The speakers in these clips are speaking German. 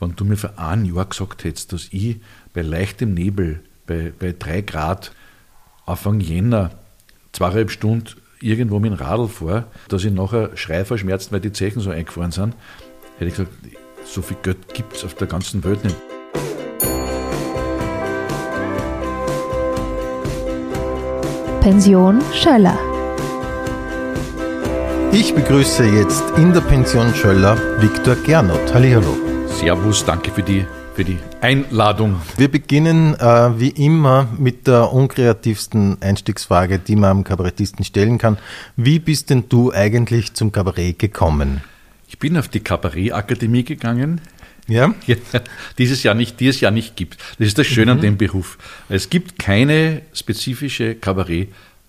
wenn du mir vor einem Jahr gesagt hättest, dass ich bei leichtem Nebel, bei, bei drei Grad, Anfang Jänner, zweieinhalb Stunden irgendwo mit dem Radl fahre, dass ich nachher Schrei verschmerzt, weil die Zechen so eingefahren sind, hätte ich gesagt, so viel Geld gibt es auf der ganzen Welt nicht. Pension Schöller. Ich begrüße jetzt in der Pension Schöller Viktor Gernot. Hallihallo. Servus, danke für die, für die Einladung. Wir beginnen äh, wie immer mit der unkreativsten Einstiegsfrage, die man am Kabarettisten stellen kann. Wie bist denn du eigentlich zum Kabarett gekommen? Ich bin auf die Kabarettakademie gegangen, Ja? ja, dieses Jahr nicht, dieses Jahr nicht gibt. Das ist das Schöne an dem Beruf. Es gibt keine spezifische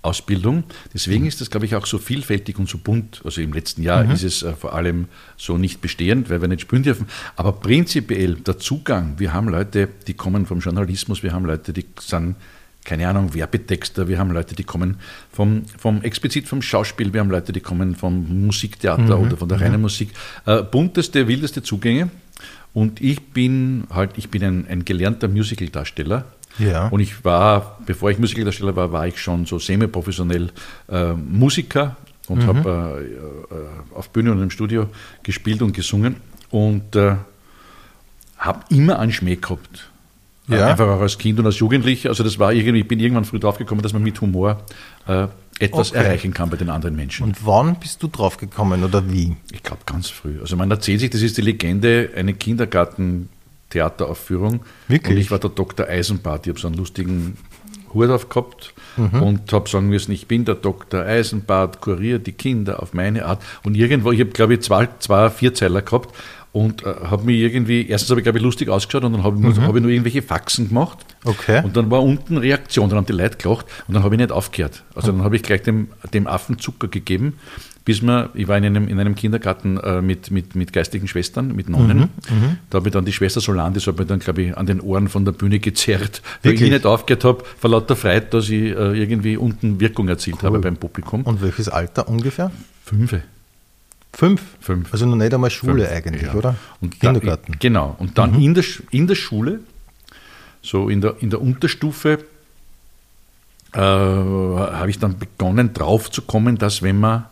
Kabarett-Ausbildung. Deswegen ist das, glaube ich, auch so vielfältig und so bunt. Also im letzten Jahr ist es äh, vor allem so nicht bestehend, weil wir nicht spielen dürfen. Aber prinzipiell der Zugang, wir haben Leute, die kommen vom Journalismus, wir haben Leute, die sind keine Ahnung, Werbetexter, wir haben Leute, die kommen vom, vom explizit vom Schauspiel, wir haben Leute, die kommen vom Musiktheater oder von der reinen Musik. Äh, bunteste, wildeste Zugänge. Und ich bin halt, ich bin ein, ein gelernter Musicaldarsteller. Ja. Und ich war, bevor ich Musicaldarsteller war, war ich schon so semi-professionell äh, Musiker und habe äh, äh, auf Bühne und im Studio gespielt und gesungen und äh, habe immer einen Schmäh gehabt. Äh, Ja. Einfach auch als Kind und als Jugendlicher. Also das war irgendwie, ich bin irgendwann früh draufgekommen, dass man mit Humor äh, etwas Okay. erreichen kann bei den anderen Menschen. Und wann bist du draufgekommen oder wie? Ich glaube ganz früh. Also man erzählt sich, das ist die Legende, eine Kindergarten-Theateraufführung. Wirklich? Und ich war der Dr. Eisenbart. Ich habe so einen lustigen Hut auf gehabt Mhm. und habe sagen müssen, ich bin der Dr. Eisenbart, kuriere die Kinder auf meine Art. Und irgendwo, ich habe glaube ich zwei, zwei Vierzeiler gehabt und äh, habe mich irgendwie, erstens habe ich glaube ich lustig ausgeschaut und dann habe ich, nur- hab ich nur irgendwelche Faxen gemacht. Mhm. Okay. Und dann war unten Reaktion, dann haben die Leute gelacht und dann habe ich nicht aufgehört. Also dann habe ich gleich dem, dem Affen Zucker gegeben, bis wir, ich war in einem, in einem Kindergarten äh, mit, mit, mit geistigen Schwestern, mit Nonnen. Mhm, Da habe ich dann die Schwester Solandis, habe ich dann, glaube ich, an den Ohren von der Bühne gezerrt, weil Wirklich? ich nicht aufgehört habe, vor lauter Freude, dass ich äh, irgendwie unten Wirkung erzielt habe beim Publikum. Und welches Alter ungefähr? Fünfe. Fünf? Fünf. Also noch nicht einmal Schule Fünf, eigentlich, ja. oder? Und da- Kindergarten. Mhm. genau. Und dann in, der, in der Schule, so in der, in der Unterstufe, äh, habe ich dann begonnen drauf zu kommen, dass wenn man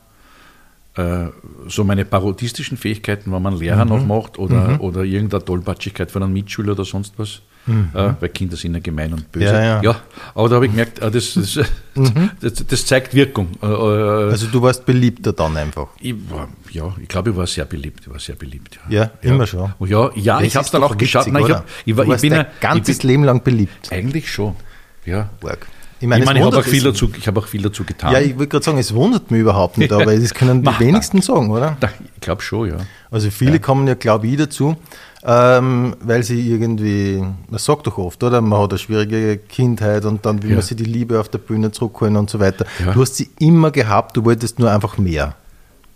äh, so meine parodistischen Fähigkeiten, wenn man Lehrer Mhm. noch macht oder, oder irgendeine Tollpatschigkeit von einem Mitschüler oder sonst was, äh, weil Kinder sind ja gemein und böse. Mhm. Ja, ja. aber da habe ich gemerkt, äh, das, das, das, das zeigt Wirkung. Äh, äh, Also du warst beliebter dann einfach. ich war, ja, ich glaube, ich war sehr beliebt. Ich war sehr beliebt. Ja, Ja, immer schon. Ja, ja, Das ich habe ist dann auch witzig, Nein, ich, hab, ich, war, ich bin dein ein- ganzes ich bin, Leben lang beliebt. Eigentlich schon. Ja. Arg. Ich Ich meine, meine, es ich habe auch, viel dazu, ich habe auch viel dazu getan. Ja, ich wollte gerade sagen, es wundert mich überhaupt nicht, aber das können die wenigsten sagen, oder? Ich glaube schon, ja. Also viele kommen ja, glaube ich, dazu, ähm, weil sie irgendwie, man sagt doch oft, oder? Man hat eine schwierige Kindheit und dann will Ja. man sich die Liebe auf der Bühne zurückholen und so weiter. Ja. Du hast sie immer gehabt, du wolltest nur einfach mehr.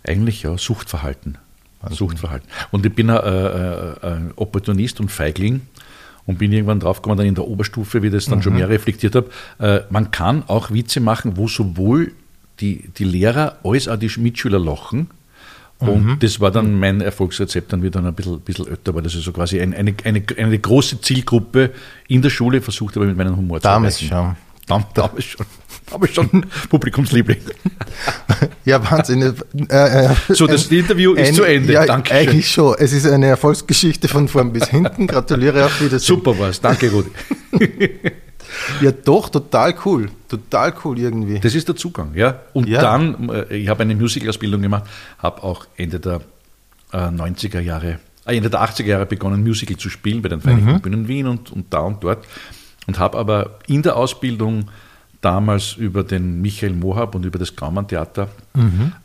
Eigentlich ja, Suchtverhalten. Suchtverhalten. Und ich bin ein, äh, ein Opportunist und Feigling und bin irgendwann draufgekommen, dann in der Oberstufe, wie ich das dann schon mehr reflektiert habe. Äh, man kann auch Witze machen, wo sowohl die, die Lehrer als auch die Mitschüler lachen. Und das war dann mein Erfolgsrezept, dann wieder ein bisschen, bisschen älter war. Das ist so quasi ein, eine, eine, eine große Zielgruppe in der Schule versucht, aber mit meinem Humor Damals zu schon. Erreichen. Dam, damals schon. Damals schon Publikumsliebling. Ja, Wahnsinn. Äh, äh, So, das ein- Interview ist ein- zu Ende. Ja, Dankeschön. eigentlich schon. Es ist eine Erfolgsgeschichte von vorn bis hinten. Gratuliere auf Wiedersehen. Super war's. Danke, Rudi. Ja, doch, total cool. Total cool irgendwie. Das ist der Zugang, ja. Und Ja. dann, äh, ich habe eine Musicalausbildung gemacht, habe auch Ende der äh, 90er Jahre, äh, Ende der 80er Jahre begonnen, Musical zu spielen bei den Vereinigten Bühnen Wien und, und da und dort. Und habe aber in der Ausbildung damals über den Michael Mohab und über das Graumann Theater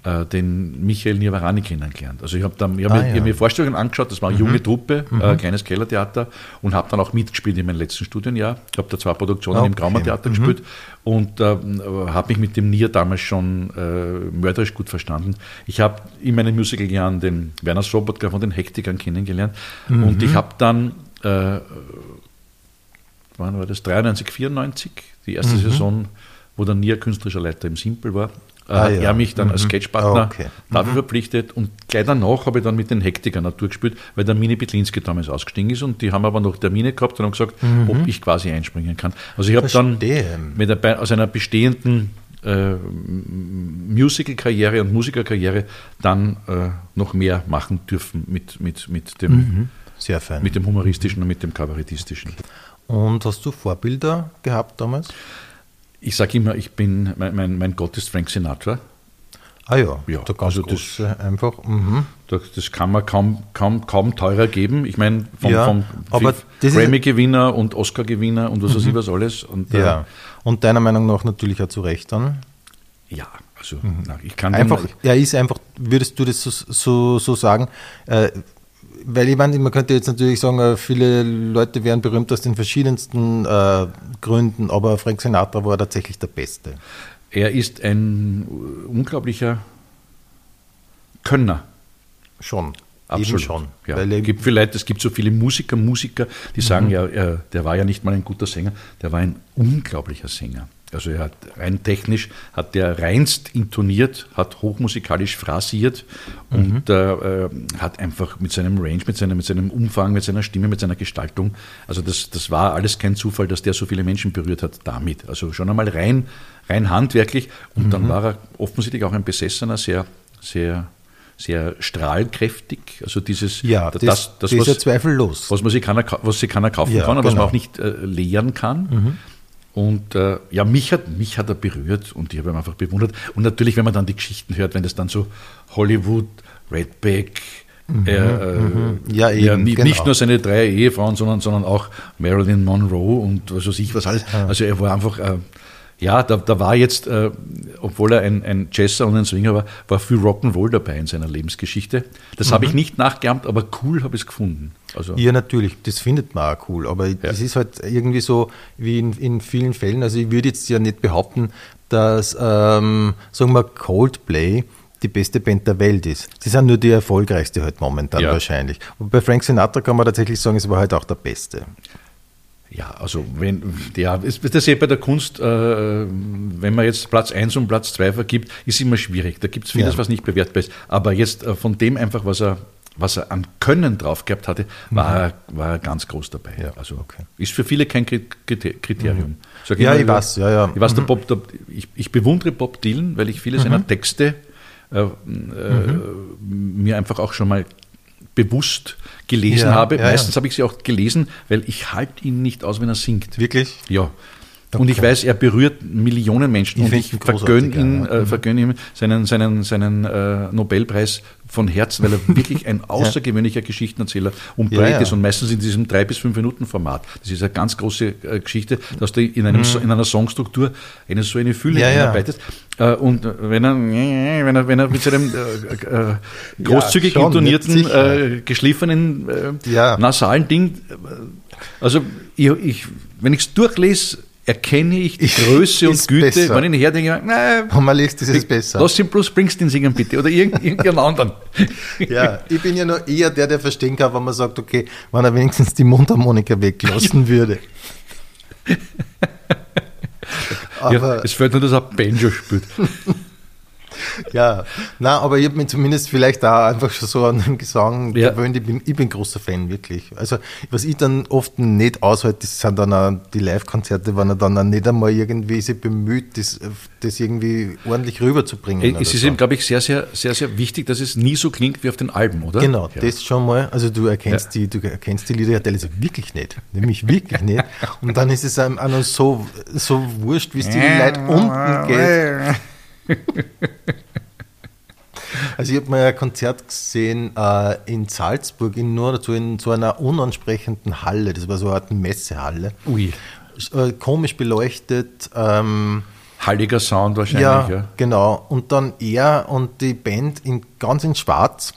äh, den Michael Nirvarani kennengelernt. Also ich habe hab Ah, mir, ja. hab mir Vorstellungen angeschaut, das war eine junge Truppe, äh, kleines Kellertheater und habe dann auch mitgespielt in meinem letzten Studienjahr. Ich habe da zwei Produktionen im Okay. Graumann Theater gespielt und äh, habe mich mit dem Nier damals schon äh, mörderisch gut verstanden. Ich habe in meinen Musical-Jahren den Werner Sobotka von den Hektikern kennengelernt und ich habe dann, äh, wann war das, 93, 94, die erste Saison, wo der Nier künstlerischer Leiter im Simpel war, äh, ah, ja. er mich dann mhm. als Sketchpartner okay. dafür mhm. verpflichtet und gleich danach habe ich dann mit den Hektikern Natur gespielt, weil der Mini Bitlinski damals ausgestiegen ist und die haben aber noch Termine gehabt und haben gesagt, mhm. ob ich quasi einspringen kann. Also ich habe dann mit der, aus einer bestehenden äh, Musical-Karriere und Musikerkarriere dann äh, noch mehr machen dürfen mit, mit, mit, dem, mhm. Sehr fein. mit dem humoristischen und mit dem kabarettistischen. Und hast du Vorbilder gehabt damals? Ich sage immer, ich bin, mein, mein, mein Gott ist Frank Sinatra. Ah ja, ja da also das, einfach. Mhm. Das, das, kann man kaum, kaum, kaum teurer geben. Ich meine, vom, ja, vom Grammy-Gewinner und Oscar-Gewinner und was weiß ich was alles. Und, ja. Äh, und deiner Meinung nach natürlich auch zu Recht dann? Ja, also mhm. ich kann einfach. Er ist einfach, würdest du das so, so, so sagen? Äh, weil ich meine, man könnte jetzt natürlich sagen, äh, viele Leute wären berühmt aus den verschiedensten äh, Gründen, aber Frank Sinatra war tatsächlich der Beste. Er ist ein unglaublicher Könner. Schon. Absolut. schon. Ja. es gibt vielleicht, es gibt so viele Musiker, Musiker, die sagen, mhm. ja, er, der war ja nicht mal ein guter Sänger, der war ein unglaublicher Sänger. Also er hat rein technisch hat der reinst intoniert, hat hochmusikalisch phrasiert mhm. und äh, hat einfach mit seinem Range, mit seinem, mit seinem Umfang, mit seiner Stimme, mit seiner Gestaltung, also das, das war alles kein Zufall, dass der so viele Menschen berührt hat damit. Also schon einmal rein, rein handwerklich und mhm. dann war er offensichtlich auch ein Besessener, sehr, sehr sehr strahlkräftig. Also dieses, ja, das, das, das, was, ist ja zweifellos. Was man sich keiner, was sich keiner kaufen ja, kann, aber genau. was man genau. auch nicht äh, lehren kann. Mhm. Und äh, ja, mich hat, mich hat er berührt und ich habe ihn einfach bewundert. Und natürlich, wenn man dann die Geschichten hört, wenn das dann so Hollywood, Redback, mhm, äh, mhm. Ja, eben, ja, nicht, genau. nur seine drei Ehefrauen, sondern, sondern auch Marilyn Monroe und was weiß ich was alles. Also er war einfach äh, ja, da, da war jetzt, äh, obwohl er ein, ein Jesser und ein Swinger war, war viel Rock'n'Roll dabei in seiner Lebensgeschichte. Das mhm. habe ich nicht nachgeahmt, aber cool habe ich es gefunden. Also, ja, natürlich, das findet man auch cool, aber ja. das ist halt irgendwie so wie in, in vielen Fällen. Also ich würde jetzt ja nicht behaupten, dass, ähm, sagen wir, Coldplay die beste Band der Welt ist. Sie sind nur die erfolgreichste halt momentan ja. wahrscheinlich. Und bei Frank Sinatra kann man tatsächlich sagen, es war halt auch der Beste. Ja, also wenn, ja, ist das ja bei der Kunst, äh, wenn man jetzt Platz 1 und Platz 2 vergibt, ist immer schwierig. Da gibt es vieles, ja. was nicht bewertbar ist. Aber jetzt äh, von dem einfach, was er, was er an Können drauf gehabt hatte, war, mhm. er, war er ganz groß dabei. Ja, also okay. ist für viele kein Kriterium. Mhm. ja, immer, ich weiß, ja, ja. Ich, weiß, der mhm. Bob, der, ich, ich, bewundere Bob Dylan, weil ich viele seiner mhm. Texte äh, äh, mhm. mir einfach auch schon mal bewusst gelesen ja, habe. Meistens ja. habe ich sie auch gelesen, weil ich halte ihn nicht aus, wenn er singt. Wirklich? Ja. Okay. Und ich weiß, er berührt Millionen Menschen ich und ich vergönne ihn, äh, vergönn ihm seinen, seinen, seinen äh, Nobelpreis von Herzen, weil er wirklich ein außergewöhnlicher Geschichtenerzähler und breit ja, ist und meistens in diesem drei bis fünf Minuten Format. Das ist eine ganz große äh, Geschichte, dass du in, einem, mhm. in einer Songstruktur eine so eine Fülle ja, einarbeitest. Äh, und wenn er, wenn er, wenn er mit seinem äh, äh, großzügig schon, intonierten, geschliffenen, nasalen Ding, also ich, ich, wenn ich es durchlese, erkenne ich die Größe und Güte. Besser. Wenn ich herdenke, nein, wenn man liest, ist es besser. Lass ihn bloß Springsteen singen, bitte. Oder irgendeinen anderen. ja, ich bin ja nur eher der, der verstehen kann, wenn man sagt, okay, wenn er wenigstens die Mundharmonika weglassen würde. Aber ja, es fällt nur, dass er Banjo spielt. ja, na, aber ich habe mich zumindest vielleicht auch einfach schon so an den Gesang ja. gewöhnt. Ich bin, ich bin großer Fan, wirklich. Also, was ich dann oft nicht aushalte, das sind dann auch die Live-Konzerte, wenn er dann auch nicht einmal irgendwie sich bemüht, das, das irgendwie ordentlich rüberzubringen. Es ist so. eben, glaube ich, sehr, sehr, sehr, sehr wichtig, dass es nie so klingt wie auf den Alben, oder? Genau, ja. das schon mal. Also, du erkennst, ja. die, du erkennst die Lieder ja teilweise wirklich nicht. Nämlich wirklich nicht. Und dann ist es einem auch noch so, so wurscht, wie es die Leute unten geht. Also ich habe mal ein Konzert gesehen äh, in Salzburg, in nur dazu in so einer unansprechenden Halle. Das war so eine Art Messehalle. Ui. Äh, komisch beleuchtet. Ähm, Halliger Sound wahrscheinlich, ja, ja. Genau. Und dann er und die Band in, ganz in Schwarz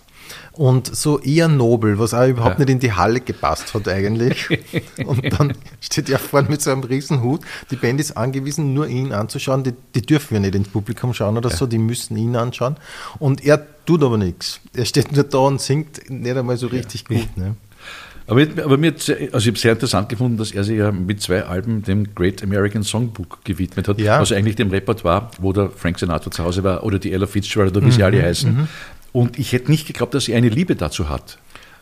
und so eher nobel, was auch überhaupt ja. nicht in die Halle gepasst hat eigentlich. und dann steht er vorne mit so einem riesen Hut. Die Band ist angewiesen, nur ihn anzuschauen. Die, die dürfen ja nicht ins Publikum schauen oder ja. so, die müssen ihn anschauen. Und er tut aber nichts. Er steht nur da und singt nicht einmal so richtig gut. Ne? Aber, aber mir, also ich habe sehr interessant gefunden, dass er sich ja mit zwei Alben dem Great American Songbook gewidmet hat. Ja. Also eigentlich dem Repertoire, wo der Frank Sinatra zu Hause war oder die Ella Fitzgerald oder wie sie Mhm, alle heißen. Und ich hätte nicht geglaubt, dass er eine Liebe dazu hat.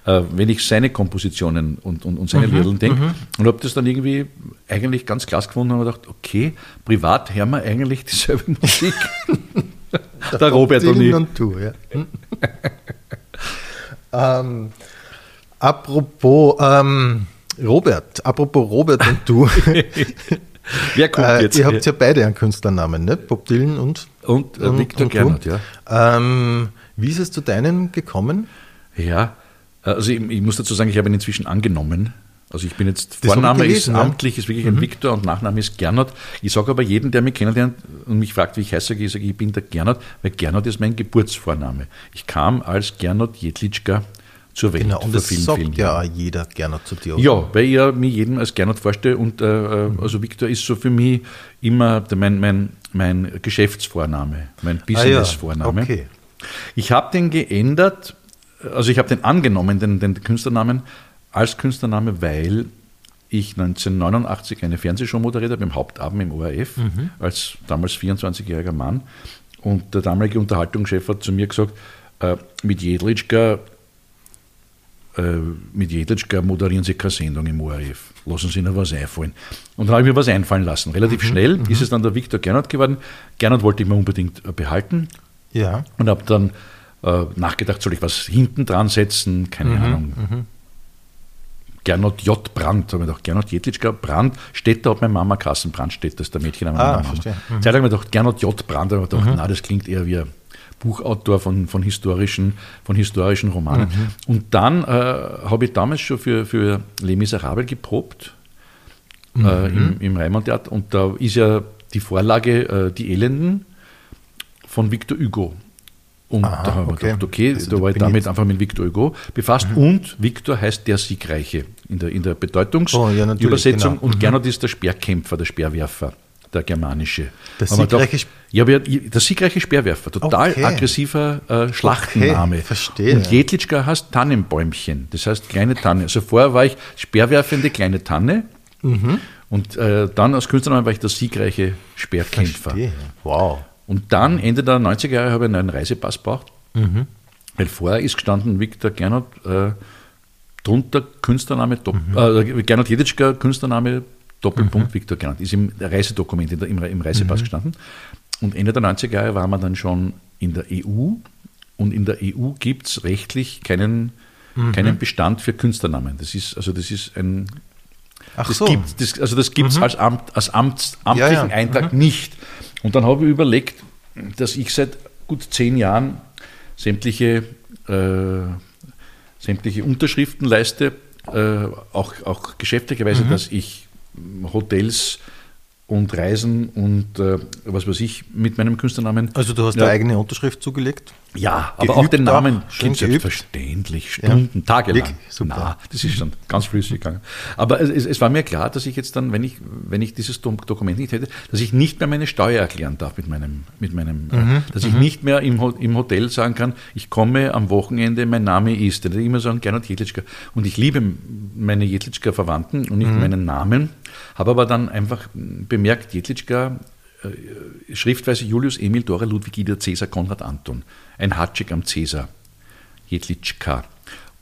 äh, Wenn ich seine Kompositionen und, und, und seine Mhm, Lieder denke. Und habe das dann irgendwie eigentlich ganz klasse gefunden und habe gedacht, okay, privat hören wir eigentlich dieselbe Musik. der Robert und ich. und du, ja. ähm, apropos ähm, Robert, apropos Robert und du, Wer kommt äh, jetzt? ihr habt ja beide einen Künstlernamen, ne? Bob Dylan und, und äh, und- Victor und? Gernot, ja. Ähm, wie ist es zu deinen gekommen? Ja, also ich, ich muss dazu sagen, ich habe ihn inzwischen angenommen. Also ich bin jetzt, Das Vorname gelesen, ist. Mhm. amtlich, ist wirklich ein Viktor und Nachname ist Gernot. Ich sage aber jedem, der mich kennenlernt und mich fragt, wie ich heiße, ich sage, ich bin der Gernot, weil Gernot ist mein Geburtsvorname. Ich kam als Gernot Jedlitschka zur Welt Genau, und das vielen, sagt vielen ja Jahren. jeder gerne zu dir. Ja, weil ich ja mich jedem als Gernot vorstelle und äh, äh, also Viktor ist so für mich immer mein, mein, mein Geschäftsvorname, mein Ah ja, Businessvorname. okay. Ich habe den geändert, also ich habe den angenommen, den, den Künstlernamen, als Künstlername, weil ich 1989 eine Fernsehshow moderiert habe im Hauptabend im ORF, als damals 24-jähriger Mann. Und der damalige Unterhaltungschef hat zu mir gesagt, äh, mit Jedlitschka äh, mit Jedlitschka moderieren Sie keine Sendung im ORF. Lassen Sie Ihnen was einfallen. Und dann habe ich mir was einfallen lassen. Relativ schnell ist es dann der Viktor Gernot geworden. Gernot wollte ich mir unbedingt äh, behalten Ja, und habe dann äh, nachgedacht, soll ich was hinten dran setzen? Keine Ahnung. Gernot J. Brandt, habe ich gedacht, Gernot Jetlitschka, Brandt, Städter hat meine Mama Kassen, Brandt das ist der Mädchenname Ah, meiner Mama. verstehe. Zeit lang habe ich gedacht, Gernot J. Brandt, habe ich gedacht, na, das klingt eher wie ein Buchautor von, von, historischen, von historischen Romanen. Und dann äh, habe ich damals schon für, für Les Miserables geprobt, äh, im, im Reimann-Theater. Und da ist ja die Vorlage äh, Die Elenden von Victor Hugo. Und Aha, da habe ich okay. gedacht, okay, Also da war ich damit einfach mit Victor Hugo befasst. Und Victor heißt der Siegreiche in der, in der Oh, ja, Bedeutungsübersetzung. genau. Und Gernot ist der Speerkämpfer, der Speerwerfer, der germanische. Der siegreiche doch- ja, der siegreiche Speerwerfer, total Okay. aggressiver äh, Schlachtenname. Okay, verstehe. Und Jedlitschka heißt Tannenbäumchen, das heißt kleine Tanne. Also vorher war ich Speerwerfende kleine Tanne. Mhm. Und äh, dann als Künstlername war ich der siegreiche Speerkämpfer. verstehe. Wow. Und dann, Ende der 90er Jahre, habe ich einen Reisepass gebraucht. Mhm. Weil vorher ist gestanden Viktor Gernot, äh, drunter Künstlername, Mhm. äh, Gernot Jeditschka, Künstlername, Doppelpunkt Viktor Gernot. Ist im Reisedokument, in der, im, im Reisepass gestanden. Und Ende der 90er Jahre waren wir dann schon in der EU. Und in der EU gibt es rechtlich keinen, Mhm. keinen Bestand für Künstlernamen. Das ist, also das ist ein, Ach das so. gibt das, also das gibt es als, Amt, als Amts, amtlichen Ja, ja. Eintrag nicht. Und dann habe ich überlegt, dass ich seit gut zehn Jahren sämtliche, äh, sämtliche Unterschriften leiste, äh, auch, auch geschäftlicherweise, Mhm. dass ich Hotels und Reisen und äh, was weiß ich mit meinem Künstlernamen. Also du hast Ja. eine eigene Unterschrift zugelegt? Ja, aber auch den Namen geübt. selbstverständlich, Stunden, tagelang. Wirklich? Super. Na, das ist schon ganz flüssig gegangen. Aber es, es war mir klar, dass ich jetzt dann, wenn ich, wenn ich dieses Dokument nicht hätte, dass ich nicht mehr meine Steuer erklären darf mit meinem, mit meinem, Mhm. äh, dass ich nicht mehr im, im Hotel sagen kann, ich komme am Wochenende, mein Name ist, dann würde ich immer sagen, Gernot Jedlitschka. Und ich liebe meine Jedlitschka-Verwandten und nicht Mhm. meinen Namen, habe aber dann einfach bemerkt, Jedlitschka Schriftweise Julius Emil Dora Ludwig Ida Cäsar Konrad Anton. Ein Hatschik am Cäsar. Jedlitschka.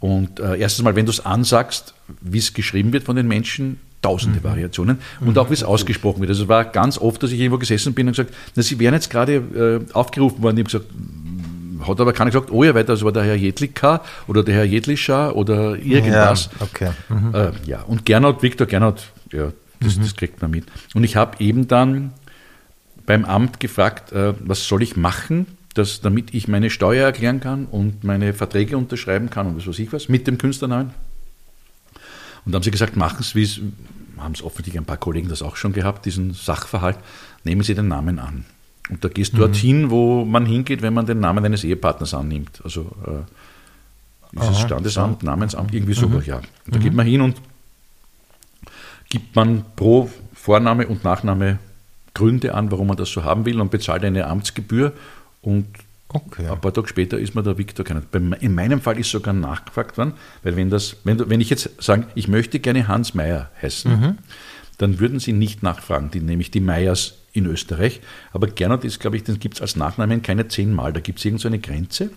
Und äh, erstens mal, wenn du es ansagst, wie es geschrieben wird von den Menschen, tausende Variationen und auch wie es ausgesprochen wird. Also es war ganz oft, dass ich irgendwo gesessen bin und gesagt, na, sie wären jetzt gerade äh, aufgerufen worden. Ich habe gesagt, "Mm, hat aber keiner gesagt, oh ja, weiter, das war der Herr Jedlika oder der Herr Jedlischer oder irgendwas. Ja, okay. Äh, ja, und Gernot, Viktor Gernot, ja, das, das kriegt man mit. Und ich habe eben dann beim Amt gefragt, äh, was soll ich machen, dass, damit ich meine Steuer erklären kann und meine Verträge unterschreiben kann und was weiß ich was mit dem Künstlernamen. Und da haben sie gesagt, machen Sie, wie es, haben es offensichtlich ein paar Kollegen das auch schon gehabt, diesen Sachverhalt, nehmen Sie den Namen an. Und da gehst du dorthin, wo man hingeht, wenn man den Namen eines Ehepartners annimmt. Also äh, ist es Aha, Standesamt, Namensamt, irgendwie sowas, ja. Und da geht man hin und gibt man pro Vorname und Nachname Gründe an, warum man das so haben will und bezahlt eine Amtsgebühr und Okay. Ein paar Tage später ist mir der Viktor genannt. In meinem Fall ist sogar nachgefragt worden, weil wenn, das, wenn, wenn ich jetzt sage, ich möchte gerne Hans Meyer heißen, dann würden sie nicht nachfragen, die, nämlich die Meyers in Österreich. Aber Gernot ist, glaube ich, den gibt es als Nachnamen keine zehnmal. Da gibt es irgend so eine Grenze.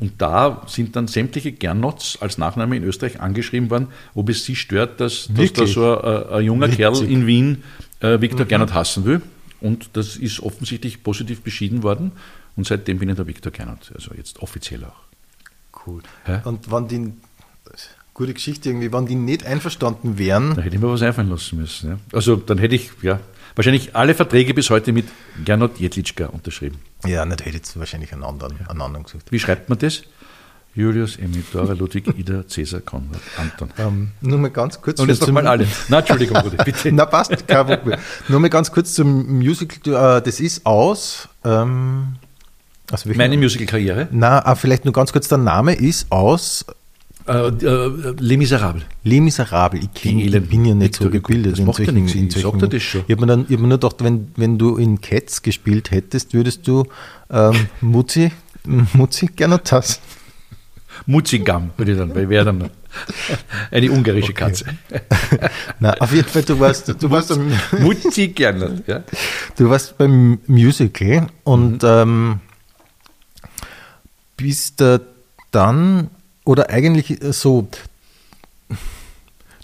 Und da sind dann sämtliche Gernots als Nachname in Österreich angeschrieben worden, ob es sie stört, dass, dass da so ein, ein junger Witzig. Kerl in Wien äh, Viktor Gernot hassen will. Und das ist offensichtlich positiv beschieden worden. Und seitdem bin ich der Viktor Gernot, also jetzt offiziell auch. Cool. Hä? Und wenn die, gute Geschichte irgendwie, wenn die nicht einverstanden wären, Da hätte ich mir was einfallen lassen müssen. Ja. Also dann hätte ich ja wahrscheinlich alle Verträge bis heute mit Gernot Jedlitschka unterschrieben. ja, nicht hätte ich wahrscheinlich einen anderen, einen anderen gesucht. Wie schreibt man das? Julius, Emil, Dora, Ludwig, Ida, Cäsar, Konrad, Anton. Ähm, nur mal ganz kurz. Und jetzt zum- nochmal alle. Na, Entschuldigung, Rudi, bitte. Na, passt, kein Problem. Nur mal ganz kurz zum Musical. Äh, Das ist aus. Ähm, welchem- Meine Musical-Karriere, Na, ah, vielleicht nur ganz kurz, der Name ist aus äh, äh, Les Miserables. Les Miserables. Ich, kenn, ich bin ja nicht so Victor Hugo. gebildet. Das macht ja nichts. in Ich solchen- sag dir das schon. Ich habe mir, dann- ich hab mir nur gedacht, wenn, wenn du in Cats gespielt hättest, würdest du ähm, Mutzi, Mutzi gerne das. Muzigam, würde ich dann, weil wäre dann eine ungarische Katze. Na, auf jeden Fall, du warst, du warst, am- Muzi gerne. Ja? du warst beim Musical und Mhm. ähm, bist äh, dann, oder eigentlich äh, so,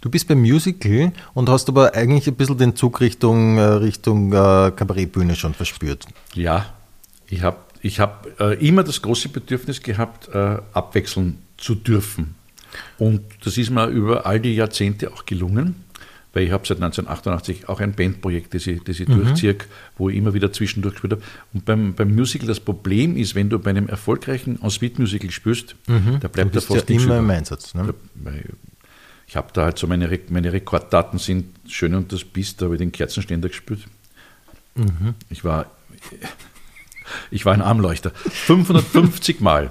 du bist beim Musical und hast aber eigentlich ein bisschen den Zug Richtung, äh, Richtung äh, Kabarettbühne schon verspürt. Ja, ich habe ich hab, äh, immer das große Bedürfnis gehabt, äh, abwechseln zu dürfen. Und das ist mir über all die Jahrzehnte auch gelungen, weil ich habe seit 1988 auch ein Bandprojekt, das ich, das ich durchziehe, wo ich immer wieder zwischendurch gespielt habe. Und beim, beim Musical das Problem ist, wenn du bei einem erfolgreichen Ensuite-Musical da Mhm. Du bleibt da bist ja fast nichts immer über. im Einsatz. Ne? Weil Ich habe da halt so meine, meine Rekorddaten sind schön und das Biest, da habe ich den Kerzenständer gespielt. Mhm. Ich war ich war ein Armleuchter. 550 Mal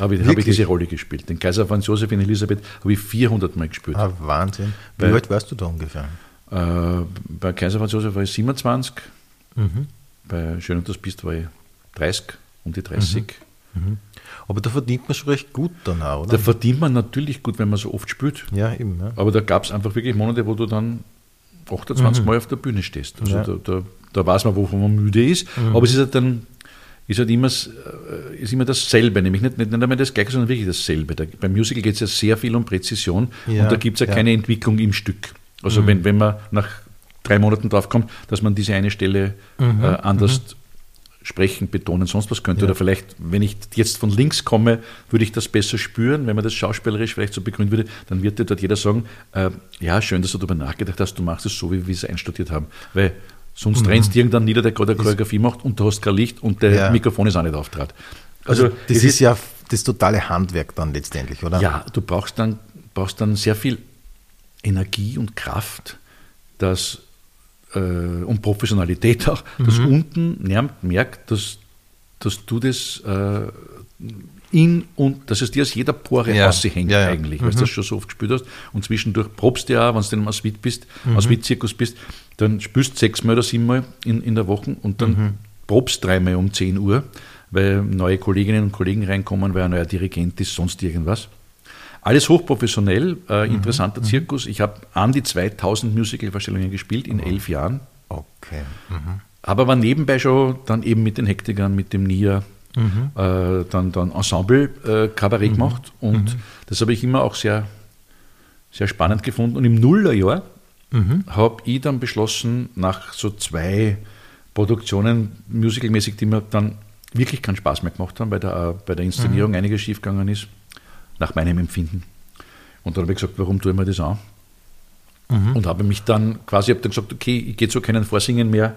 habe, ich, habe ich diese Rolle gespielt. Den Kaiser Franz Josef in Elisabeth habe ich 400 Mal gespielt. Ah, Wahnsinn. Wie Weil- alt warst du da ungefähr? Äh, bei Kaiser Franz Josef war ich 27, Mhm. bei Schön und das Biest war ich 30, um die 30. Aber da verdient man schon recht gut dann auch, oder? Da verdient man natürlich gut, wenn man so oft spielt. ja, eben. Ja. Aber da gab es einfach wirklich Monate, wo du dann 28 Mal auf der Bühne stehst. Also Ja. da, da, da weiß man, wovon man müde ist. Aber es ist halt dann ist halt immer, äh, ist immer dasselbe, nämlich nicht, nicht, nicht einmal das Gleiche, sondern wirklich dasselbe. Da, beim Musical geht es ja sehr viel um Präzision Ja, und da gibt es ja, ja. keine Entwicklung im Stück. Also wenn, wenn man nach drei Monaten draufkommt, dass man diese eine Stelle äh, anders sprechen, betonen, sonst was könnte. Ja. Oder vielleicht, wenn ich jetzt von links komme, würde ich das besser spüren, wenn man das schauspielerisch vielleicht so begründen würde, dann wird dir dort jeder sagen, äh, ja, schön, dass du darüber nachgedacht hast, du machst es so, wie wir es einstudiert haben. Weil sonst rennst du irgendwann nieder, der gerade eine Choreografie macht und du hast kein Licht und der Ja. Mikrofon ist auch nicht auftrat. Also, Also, das es ist, ja das totale Handwerk dann letztendlich, oder? ja, du brauchst dann, brauchst dann sehr viel Energie und Kraft dass, äh, und Professionalität auch, dass unten niemand merkt, dass, dass du das äh, in und dass es dir aus jeder Pore Ja. raushängt Ja, ja. eigentlich, weil du das schon so oft gespürt hast. Und zwischendurch probst du ja, wenn du in einem Aswit bist, Aswit-Zirkus bist, dann spürst du sechsmal oder siebenmal in, in der Woche und dann probst dreimal um 10 Uhr, weil neue Kolleginnen und Kollegen reinkommen, weil ein neuer Dirigent ist, sonst irgendwas. Alles hochprofessionell, äh, interessanter Zirkus. Ich habe an die 2000 Musical-Vorstellungen gespielt in elf Jahren. Okay. Mhm. Aber war nebenbei schon dann eben mit den Hektikern, mit dem NIA, äh, dann, dann Ensemble-Kabarett gemacht. Und das habe ich immer auch sehr, sehr spannend gefunden. Und im Nullerjahr habe ich dann beschlossen, nach so zwei Produktionen, musicalmäßig, die mir dann wirklich keinen Spaß mehr gemacht haben, weil da bei der Inszenierung einiges schiefgegangen ist, nach meinem Empfinden. Und dann habe ich gesagt, warum tue ich mir das an? Und habe mich dann quasi, habe dann gesagt, okay, ich gehe zu keinen Vorsingen mehr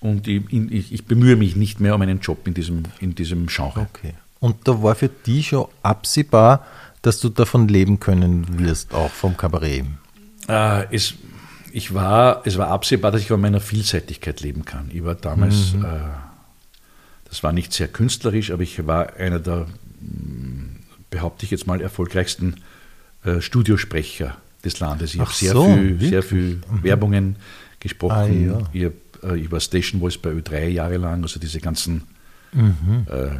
und ich, ich, ich bemühe mich nicht mehr um einen Job in diesem, in diesem Genre. Okay. Und da war für dich schon absehbar, dass du davon leben können wirst, auch vom Kabarett. Äh, es, ich war, es war absehbar, dass ich von meiner Vielseitigkeit leben kann. Ich war damals, äh, das war nicht sehr künstlerisch, aber ich war einer der, mh, behaupte ich jetzt mal, erfolgreichsten äh, Studiosprecher des Landes. Ich habe sehr so, viel, wirklich? sehr viel Werbungen gesprochen. Ah, ja. ich, hab, äh, ich war Station Voice bei Ö3 Jahre lang, also diese ganzen Mhm. äh,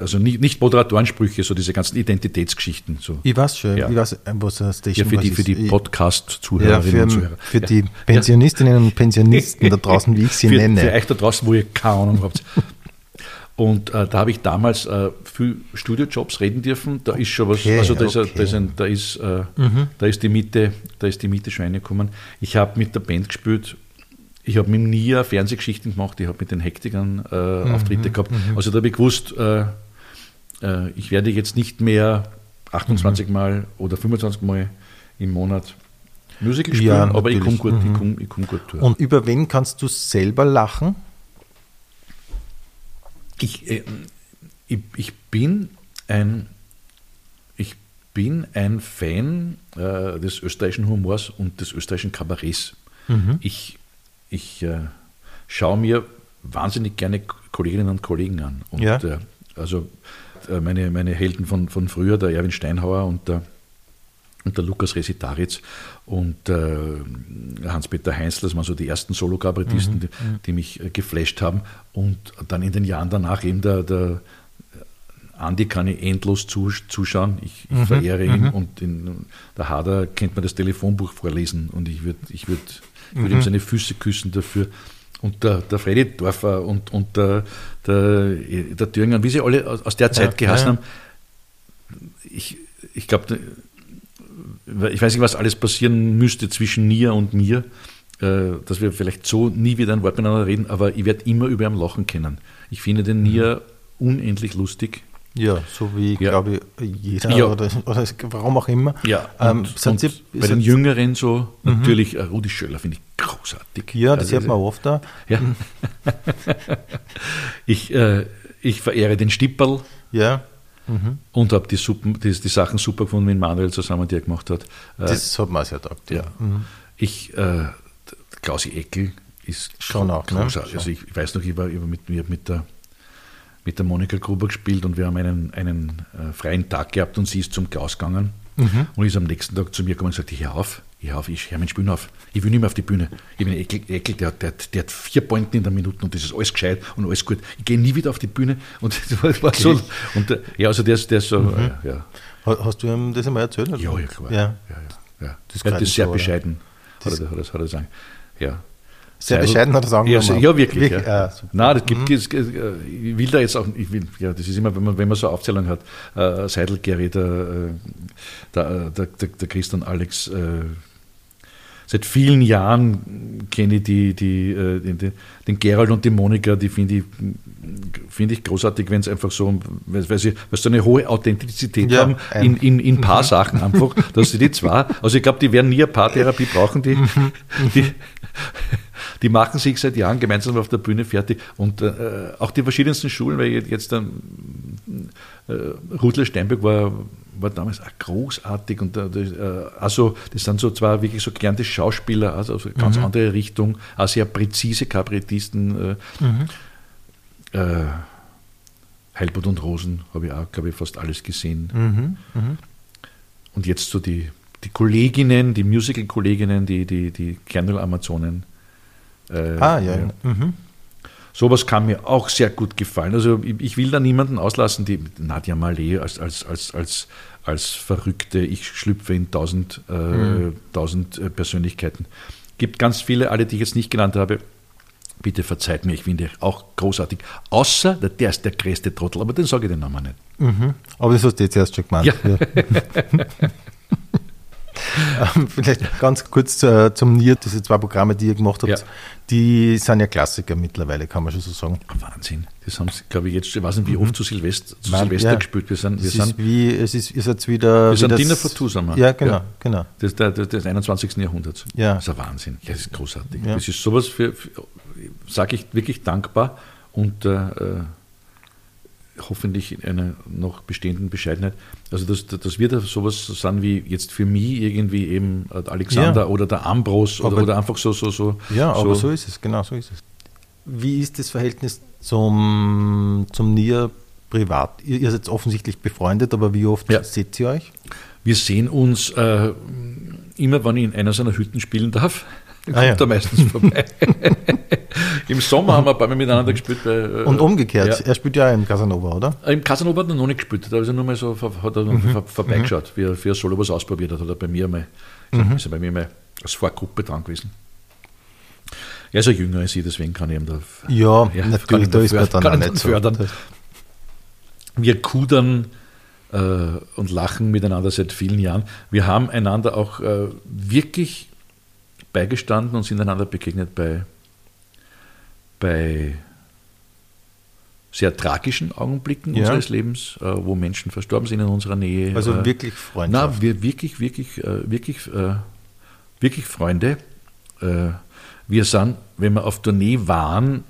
also nicht, nicht Moderatorensprüche, so diese ganzen Identitätsgeschichten. So. Ich weiß schon, Ja. ich weiß, was eine Station Ja, für die, was für die ist. Podcast-Zuhörerinnen ja, und Zuhörer. für die Pensionistinnen und Pensionisten da draußen, wie ich sie für, nenne. Für euch da draußen, wo ihr keine Ahnung habt. Und äh, da habe ich damals äh, viel Studiojobs reden dürfen. Da ist schon was, Okay, also da ist, okay. da ist, ein, da ist, äh, da ist die Miete, da ist die Miete schon reingekommen. Ich habe mit der Band gespielt. Ich habe mit dem NIA Fernsehgeschichten gemacht, ich habe mit den Hektikern äh, Auftritte gehabt. Also da habe ich gewusst, äh, äh, ich werde jetzt nicht mehr 28 Mal oder 25 Mal im Monat Musical spielen, Ja, aber ich komme gut, ich komm, ich komm gut durch. Und über wen kannst du selber lachen? Ich, äh, ich, ich bin ein ich bin ein Fan äh, des österreichischen Humors und des österreichischen Kabarets. Ich, ich äh, schaue mir wahnsinnig gerne Kolleginnen und Kollegen an. Und, Ja. äh, also äh, meine, meine Helden von, von früher, der Erwin Steinhauer und der, und der Lukas Resitaritz und äh, Hans-Peter Heinzl, das waren so die ersten Solo-Kabarettisten, die, die mich äh, geflasht haben. Und dann in den Jahren danach eben der, der Andi kann ich endlos zus- zuschauen. Ich, ich verehre ihn und in, der Hader kennt mir das Telefonbuch vorlesen und ich würde ich würd, ich würd ihm seine Füße küssen dafür. Und der, der Freddy Dorfer und, und der, der, der Thüringer, wie sie alle aus, aus der Zeit Ja, geheißen ja. haben, ich, ich glaube, ich weiß nicht, was alles passieren müsste zwischen Nia und mir, äh, dass wir vielleicht so nie wieder ein Wort miteinander reden, aber ich werde immer über ihn lachen können. Ich finde den Nia unendlich lustig. Ja, so wie, Ja. glaube ich, jeder Ja. oder, oder warum auch immer. Ja, ähm, und, seid und ihr- bei den Jüngeren so, natürlich äh, Rudi Schöller finde ich großartig. ja, das Also, hört man oft da. Ja. ich, äh, ich verehre den Stipperl Ja, und habe die, Suppen- die, die Sachen super gefunden, mit Manuel zusammen, die er gemacht hat. Äh, das hat man sehr taugt. Ja. Ich, äh, Klausi Eckel ist Schon auch, ne? großartig. Also ich weiß noch, ich war ich war mit, mir mit der mit der Monika Gruber gespielt und wir haben einen, einen äh, freien Tag gehabt und sie ist zum Klaus gegangen Mhm. und ist am nächsten Tag zu mir gekommen und gesagt, ich hör auf, ich hör auf, ich hör mein Spielen auf. Ich will nicht mehr auf die Bühne. Ich bin Eckel, Eckel der, hat- der, der hat vier Pointen in der Minute und das ist alles gescheit und alles gut. Ich gehe nie wieder auf die Bühne und das war, war so. Und, äh, ja, also der der ist so, Mhm. äh, ja. Ha- Hast du ihm das einmal erzählt? oder? Ja, ja, klar. Ja. ja, ja, ja. Das kann das ist sehr so, bescheiden, Das- hat er, hat er, hat er sagen. Ja. Sehr bescheiden hat er sagen. Ja, ja wirklich. Wirklich, ja. Mhm. Nein, das gibt, es- es- äh, ich will da jetzt auch, ich will, ja, das ist immer, wenn man, wenn man so Aufzählung hat, äh, Seidel, Gary, der, äh, der, der, der, der Christian Alex, äh, seit vielen Jahren kenne ich die, die, äh, den, den- Gerald und die Monika, die finde ich, finde ich großartig, wenn es einfach so, weil, weil sie weil sie eine hohe Authentizität Ja, haben in, in, in paar Sachen einfach, dass sie die zwei, also ich glaube, die werden nie eine Paartherapie brauchen, die, die, die machen sich seit Jahren gemeinsam auf der Bühne fertig und äh, auch die verschiedensten Schulen, weil jetzt dann äh, Rudler Steinberg war, war damals auch großartig und äh, das, äh, also das sind so zwei wirklich so gelernte Schauspieler, also aus einer ganz andere Richtung, auch sehr präzise Kabarettisten. Äh, äh, Heilbut und Rosen habe ich auch, glaube ich, fast alles gesehen. Mhm, mhm. Und jetzt so die, die Kolleginnen, die Musical-Kolleginnen, die, die, die Kernel-Amazonen. Äh, Ah, ja. Mhm. Sowas kann mir auch sehr gut gefallen. Also ich, will da niemanden auslassen, die Nadja Malé als, als, als, als, als Verrückte, ich schlüpfe in tausend, äh, tausend äh, Persönlichkeiten. Gibt ganz viele, alle, die ich jetzt nicht genannt habe. Bitte verzeiht mir, ich finde auch großartig. Außer der, der ist der größte Trottel, aber den sage ich den Namen nicht. Mhm. Aber das hast du jetzt erst schon gemeint. Ja. Ähm, Vielleicht ganz kurz äh, zum Nier, diese zwei Programme, die ihr gemacht habt, Ja. die sind ja Klassiker mittlerweile, kann man schon so sagen. Wahnsinn. Das haben sie, glaube ich, jetzt, ich weiß nicht, wie oft zu Silvester, zu Nein, Silvester ja. gespielt. Wir sind, wir Es sind, ist wie, es ist, ihr seid wieder. Wir sind Dinner das- for Two, sind wir. Ja, genau, Ja. genau. das, der, des 21. Jahrhunderts. Ja. Das ist ein Wahnsinn. Ja, das ist großartig. Ja. Das ist sowas für, für sage ich wirklich dankbar und äh, äh, hoffentlich in einer noch bestehenden Bescheidenheit. Also, dass, dass wir da sowas sind wie jetzt für mich irgendwie eben der Alexander Ja. oder der Ambros oder, oder einfach so, so, so. Ja, aber so, so ist es, genau so ist es. Wie ist das Verhältnis zum, zum Nier privat? Ihr, ihr seid offensichtlich befreundet, aber wie oft Ja. seht ihr euch? Wir sehen uns äh, immer, wenn ich in einer seiner Hütten spielen darf. Kommt ah, ja. da meistens vorbei. Im Sommer haben wir ein paar Mal miteinander gespielt. Bei, äh, Und umgekehrt, ja. er spielt ja im Casanova, oder? Im Casanova hat er noch nicht gespielt, da ist er nur mal so hat er mhm. vorbeigeschaut, wie er für Solo was ausprobiert hat. Hat er bei mir mal, mhm. ist er bei mir mal als Vorgruppe dran gewesen. Er ist ja jünger als ich, deswegen kann ich ihm da. Ja, ja natürlich, da ist er dann auch nicht so. Fördern. Wir kudern äh, und lachen miteinander seit vielen Jahren. Wir haben einander auch äh, wirklich beigestanden und sind einander begegnet bei, bei sehr tragischen Augenblicken ja. unseres Lebens, äh, wo Menschen verstorben sind in unserer Nähe. Also äh, wirklich Freundschaft. Na, wir wirklich, wirklich, äh, wirklich, äh, wirklich Freunde. wir sind, wenn wir auf Tournee waren,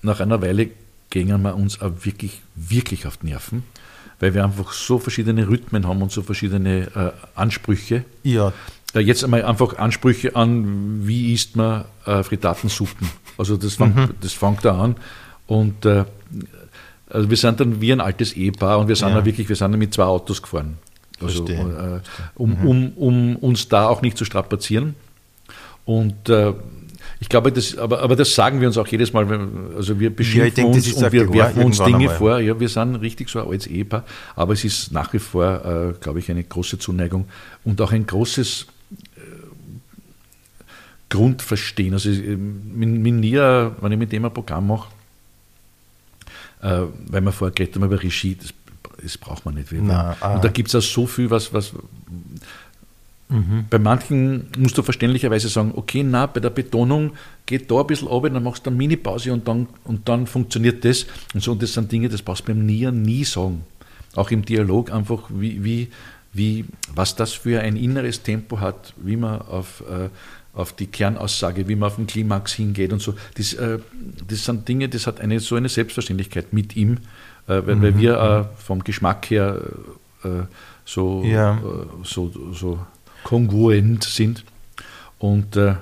nach einer Weile gingen wir uns auch wirklich, wirklich auf die Nerven weil wir einfach so verschiedene Rhythmen haben und so verschiedene äh, Ansprüche. Ja. Jetzt einmal einfach Ansprüche an, wie isst man äh, Frittatensuppen. Also das fängt, mhm. das fängt da an. Und äh, also wir sind dann wie ein altes Ehepaar und wir sind ja. da wirklich, wir sind da mit zwei Autos gefahren. Also, äh, um, mhm. um, um uns da auch nicht zu strapazieren. Und äh, ich glaube, das, aber, aber das sagen wir uns auch jedes Mal. Also wir beschimpfen ja, denke, uns und wir werfen uns Dinge einmal. vor. Ja, wir sind richtig so ein altes Ehepaar, aber es ist nach wie vor, äh, glaube ich, eine große Zuneigung und auch ein großes Grundverstehen. Also mit, mit Nia, wenn ich mit dem ein Programm mache, äh, weil wir vorher geredet haben über Regie, das, das braucht man nicht. Na, ah. Und da gibt es auch so viel, was, was Mhm. Bei manchen musst du verständlicherweise sagen, okay, na, bei der Betonung geht da ein bisschen runter, dann machst du eine Mini-Pause und dann, und dann funktioniert das. Und so, und das sind Dinge, das brauchst du beim Nieren nie sagen. Auch im Dialog einfach, wie, wie, wie, was das für ein inneres Tempo hat, wie man auf, äh, auf die Kernaussage, wie man auf den Klimax hingeht und so. Das, äh, das sind Dinge, das hat eine so eine Selbstverständlichkeit mit ihm, äh, weil, mhm. weil wir äh, vom Geschmack her äh, so, ja. Äh, so, so kongruent sind. Und äh,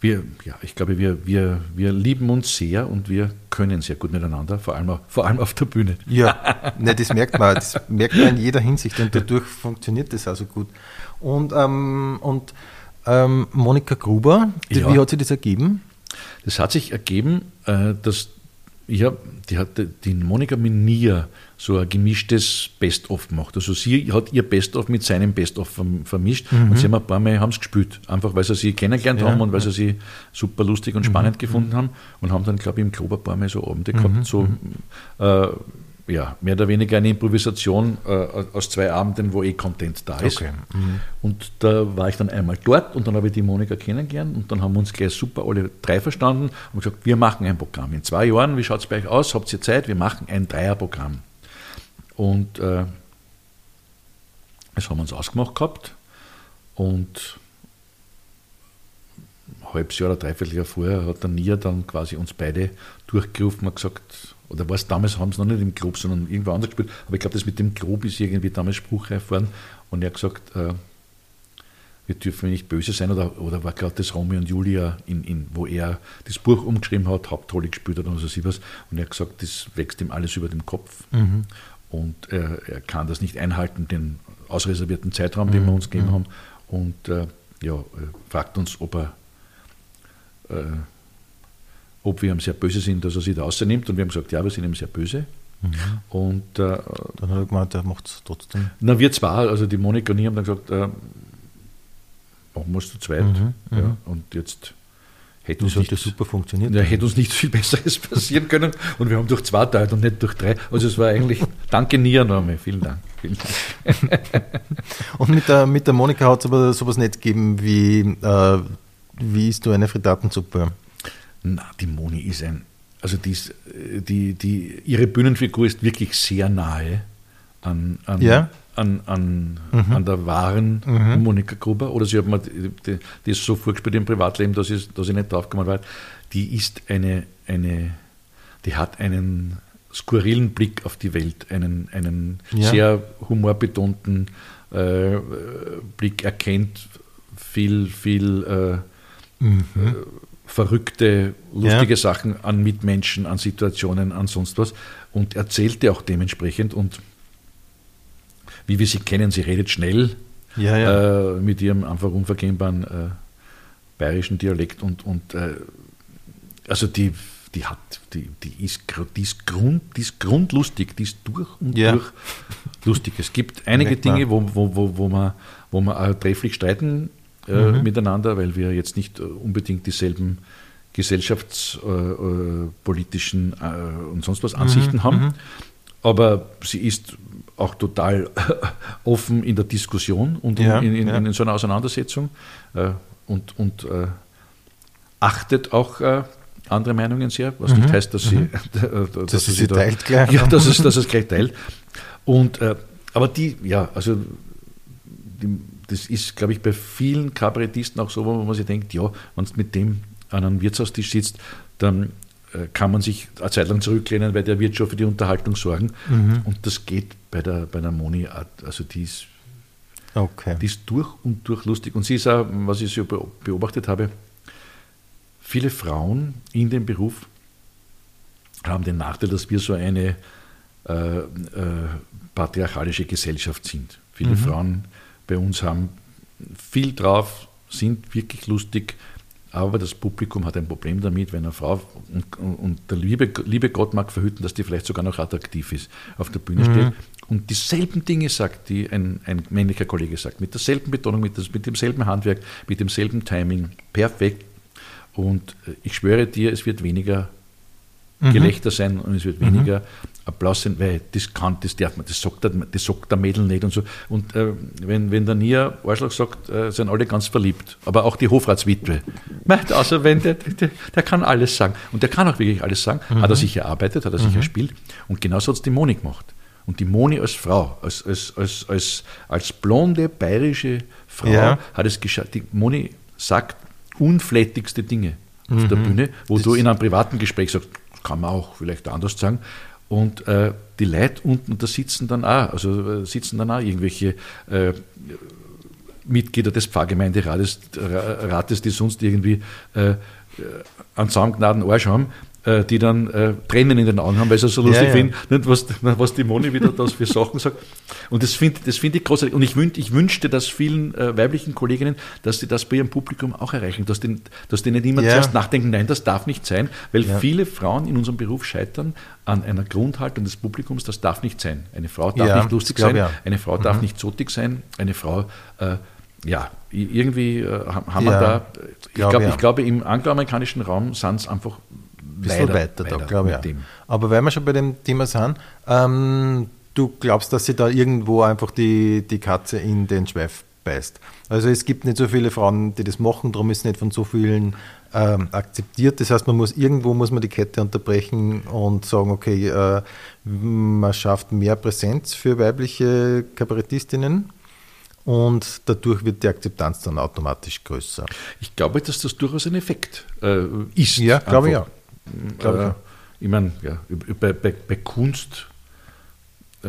wir, ja, ich glaube, wir, wir, wir lieben uns sehr und wir können sehr gut miteinander, vor allem, vor allem auf der Bühne. Ja, ne, das merkt man, das merkt man in jeder Hinsicht und dadurch funktioniert das also gut. Und, ähm, und ähm, Monika Gruber, ja. wie hat sich das ergeben? Das hat sich ergeben, äh, dass ich hab, die hat die Monika Minier so ein gemischtes Best-of gemacht. Also sie hat ihr Best-of mit seinem Best-of vermischt mhm. und sie haben ein paar Mal haben gespielt, einfach weil sie sie kennengelernt ja. haben und weil sie sie super lustig und spannend mhm. gefunden haben und haben dann, glaube ich, im Club ein paar Mal so Abende gehabt, mhm. so mhm. äh, ja, mehr oder weniger eine Improvisation äh, aus zwei Abenden, wo eh Content da ist. Okay. Mhm. Und da war ich dann einmal dort und dann habe ich die Monika kennengelernt und dann haben wir uns gleich super alle drei verstanden und gesagt, wir machen ein Programm. In zwei Jahren, wie schaut es bei euch aus? Habt ihr Zeit? Wir machen ein Dreierprogramm. Und äh, das haben wir uns ausgemacht gehabt und ein halbes Jahr oder dreiviertel Jahr vorher hat der Nia dann quasi uns beide durchgerufen und gesagt, oder was damals haben sie noch nicht im Club, sondern irgendwo anders gespielt. Aber ich glaube, das mit dem Club ist irgendwie damals spruchreif worden. Und er hat gesagt, äh, wir dürfen nicht böse sein. Oder, oder war gerade das Romeo und Julia, in, in, wo er das Buch umgeschrieben hat, Hauptrolle gespielt hat und so was. Und er hat gesagt, das wächst ihm alles über dem Kopf. Mhm. Und äh, er kann das nicht einhalten, den ausreservierten Zeitraum, mhm. den wir uns gegeben mhm. haben. Und äh, ja, äh, fragt uns, ob er äh, ob wir ihm sehr böse sind, dass er sich da rausnimmt. Und wir haben gesagt, ja, wir sind ihm sehr böse. Mhm. Und äh, dann hat er gemeint, er macht es trotzdem. Na, wir zwei, also die Monika und ich haben dann gesagt, äh, machen wir es zu zweit. Mhm. Ja, mhm. und jetzt hätte uns, nicht, super funktioniert. Ja, hätte uns nichts viel Besseres passieren können. Und wir haben durch zwei Teile und nicht durch drei. Also es war eigentlich, danke Nia nochmal, vielen Dank. Vielen Dank. und mit der, mit der Monika hat es aber sowas nicht gegeben wie, äh, wie isst du eine Frittatensuppe? Na, die Moni ist ein, also die, ist, die, die, ihre Bühnenfigur ist wirklich sehr nahe an, an, ja? an, an, mhm. an der wahren mhm. Monika Gruber. Oder sie hat mir die, die, ist so vorgespielt im Privatleben, dass ich, dass ich nicht draufgekommen war. Die ist eine, eine, die hat einen skurrilen Blick auf die Welt, einen, einen ja. sehr humorbetonten äh, Blick, erkennt viel, viel äh, mhm. äh, verrückte, lustige ja. Sachen an Mitmenschen, an Situationen, an sonst was und erzählte auch dementsprechend und wie wir sie kennen, sie redet schnell ja, ja. Äh, mit ihrem einfach unverkennbaren bayerischen Dialekt und, und äh, also die, die hat, die, die, ist, die, ist Grund, die ist grundlustig, die ist durch und durch lustig. Es gibt einige. Dinge, wo, wo, wo, wo man, wo man auch trefflich streiten äh, Mhm. miteinander, weil wir jetzt nicht äh, unbedingt dieselben gesellschaftspolitischen äh, politischen, äh, und sonst was Mhm. Ansichten haben. Aber sie ist auch total offen in der Diskussion und in, Ja, in, in, ja. in so einer Auseinandersetzung äh, und, und äh, achtet auch äh, andere Meinungen sehr, was nicht heißt, dass sie, äh, dass Mhm. sie sie sie teilt gleich. Ja, dass es, dass es gleich teilt. Und, äh, aber die, ja, also die, das ist, glaube ich, bei vielen Kabarettisten auch so, wo man sich denkt, ja, wenn du mit dem an einem Wirtshaustisch sitzt, dann äh, kann man sich eine Zeit lang zurücklehnen, weil der wird schon für die Unterhaltung sorgen. Mhm. Und das geht bei der, bei der Moni, also die ist, Okay. die ist durch und durch lustig. Und sie ist auch, was ich so beo- beobachtet habe, viele Frauen in dem Beruf haben den Nachteil, dass wir so eine äh, äh, patriarchalische Gesellschaft sind. Viele Frauen bei uns haben viel drauf, sind wirklich lustig, aber das Publikum hat ein Problem damit, wenn eine Frau, und, und der liebe, liebe Gott mag verhüten, dass die vielleicht sogar noch attraktiv ist, auf der Bühne steht und dieselben Dinge sagt, die ein, ein männlicher Kollege sagt, mit derselben Betonung, mit, das, mit demselben Handwerk, mit demselben Timing, perfekt. Und äh, ich schwöre dir, es wird weniger Gelächter sein und es wird weniger Applaus sein, weil das kann, das darf man, das sagt der, das sagt der Mädel nicht und so. Und äh, wenn, wenn der Nia Arschloch sagt, äh, sind alle ganz verliebt, aber auch die Hofratswitwe. Meint, also wenn der, der, der kann alles sagen. Und der kann auch wirklich alles sagen. Hat er sich erarbeitet, hat er sich erspielt. Und genauso hat es die Moni gemacht. Und die Moni als Frau, als, als, als, als, als blonde bayerische Frau, Ja. hat es geschafft. Die Moni sagt unflätigste Dinge auf der Bühne, wo du in einem privaten Gespräch sagst, kann man auch vielleicht anders sagen. Und äh, die Leute unten da sitzen dann auch, also äh, sitzen dann auch irgendwelche äh, Mitglieder des Pfarrgemeinderates, Ra- Rates, die sonst irgendwie äh, äh, einen Zaungnaden Arsch haben, äh, die dann äh, Tränen in den Augen haben, weil sie so lustig ja. finden, nicht, was, was die Moni wieder das für Sachen sagt. Und das finde das find ich großartig. Und ich, wün, ich wünschte das vielen äh, weiblichen Kolleginnen, dass sie das bei ihrem Publikum auch erreichen, dass die, dass die nicht immer Ja. zuerst nachdenken, nein, das darf nicht sein, weil Ja. viele Frauen in unserem Beruf scheitern an einer Grundhaltung des Publikums, das darf nicht sein. Eine Frau darf Ja, nicht lustig glaub sein, eine Frau darf nicht zotig sein, eine Frau, äh, ja, irgendwie äh, haben wir Ja, da, ich, glaub ich glaube, im angloamerikanischen Raum sind es einfach Ein bisschen weiter, da, glaube ich. dem. Aber weil wir schon bei dem Thema sind, ähm, du glaubst, dass sie da irgendwo einfach die, die Katze in den Schweif beißt. Also es gibt nicht so viele Frauen, die das machen, darum ist es nicht von so vielen ähm, akzeptiert. Das heißt, man muss irgendwo muss man die Kette unterbrechen und sagen, okay, äh, man schafft mehr Präsenz für weibliche Kabarettistinnen und dadurch wird die Akzeptanz dann automatisch größer. Ich glaube, dass das durchaus ein Effekt äh, ist. Ja, glaube ich Einfach. Äh, ich meine, ja, bei, bei, bei Kunst, äh,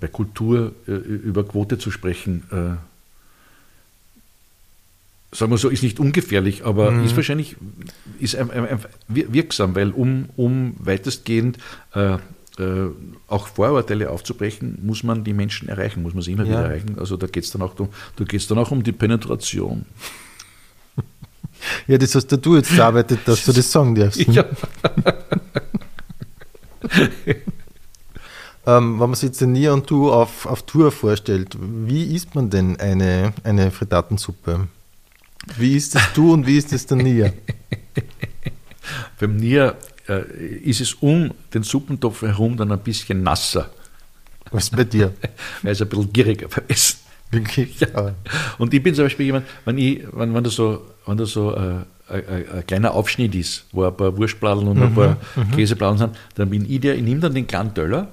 bei Kultur äh, über Quote zu sprechen, äh, sagen wir so, ist nicht ungefährlich, aber Mhm. ist wahrscheinlich ist wirksam, weil um, um weitestgehend äh, äh, auch Vorurteile aufzubrechen, muss man die Menschen erreichen, muss man sie immer Ja. wieder erreichen. Also da geht es dann, auch um- da geht's dann auch um die Penetration. Ja, das hast du jetzt gearbeitet, dass du das sagen darfst. Ja. Ähm, wenn man sich jetzt den Nia und du auf, auf Tour vorstellt, wie isst man denn eine, eine Frittatensuppe? Wie ist es du und wie ist es der Nia? Beim Nier äh, ist es um den Suppentopf herum dann ein bisschen nasser, Was ist bei dir? weil es ein bisschen gieriger beim Essen. Wirklich? Ja. Und ich bin zum Beispiel jemand, wenn, ich, wenn, wenn da so, wenn da so äh, ein, ein, ein kleiner Aufschnitt ist, wo ein paar Wurstbladeln und ein paar Käsebladeln sind, dann bin ich der, ich nehme dann den kleinen Teller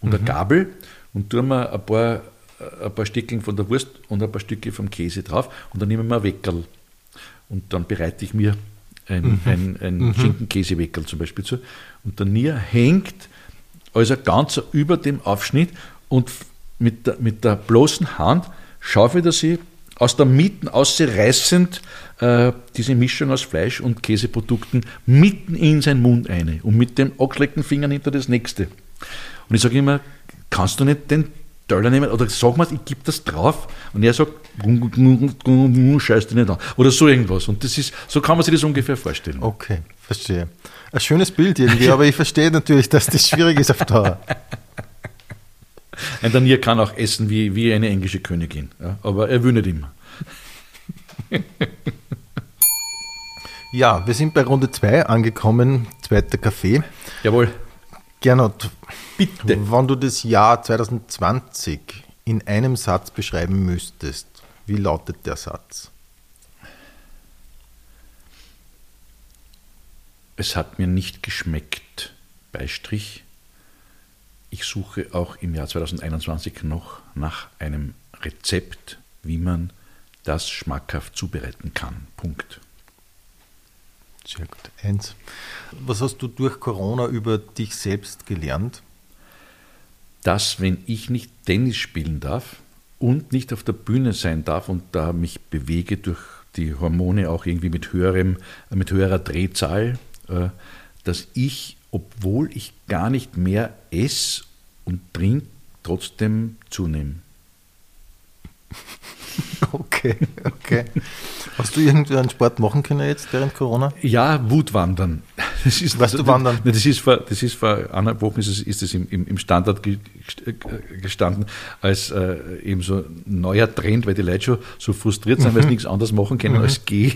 und eine Gabel und tue mir ein paar, äh, ein paar Stückchen von der Wurst und ein paar Stücke vom Käse drauf und dann nehme ich mir ein Weckerl. Und dann bereite ich mir ein, ein, ein Schinkenkäseweckerl zum Beispiel zu. Und der Nier hängt also ganz über dem Aufschnitt und mit der, mit der bloßen Hand schaufelt er sie aus der Mitte ausreißend äh, diese Mischung aus Fleisch und Käseprodukten mitten in seinen Mund eine und mit dem angeleckten Finger nimmt er das nächste. Und ich sage immer, kannst du nicht den Dollar nehmen oder sag mal, ich gebe das drauf und er sagt, scheiß dich nicht an. Oder so irgendwas. Und das ist, so kann man sich das ungefähr vorstellen. Okay, verstehe. Ein schönes Bild irgendwie, aber ich verstehe natürlich, dass das schwierig ist auf Dauer. Ein Danier kann auch essen wie, wie eine englische Königin, ja, aber er will nicht immer. Ja, wir sind bei Runde 2 angekommen, zweiter Kaffee. Jawohl. Gernot, bitte. Wenn du das Jahr 2020 in einem Satz beschreiben müsstest, wie lautet der Satz? Es hat mir nicht geschmeckt, Beistrich. Ich suche auch im Jahr 2021 noch nach einem Rezept, wie man das schmackhaft zubereiten kann. Punkt. Sehr gut. Eins. Was hast du durch Corona über dich selbst gelernt? Dass, wenn ich nicht Tennis spielen darf und nicht auf der Bühne sein darf und da mich bewege durch die Hormone auch irgendwie mit, höherem, mit höherer Drehzahl, äh, dass ich, obwohl ich gar nicht mehr esse und trinke, trotzdem zunehme. Okay, okay. Hast du irgendeinen Sport machen können jetzt während Corona? Ja, Wutwandern. Das ist, weißt du wandern? Das ist vor, das ist vor anderthalb Wochen ist es, ist es im, im Standard gestanden als äh, eben so ein neuer Trend, weil die Leute schon so frustriert sind, mhm. weil sie nichts anderes machen können mhm. als geh.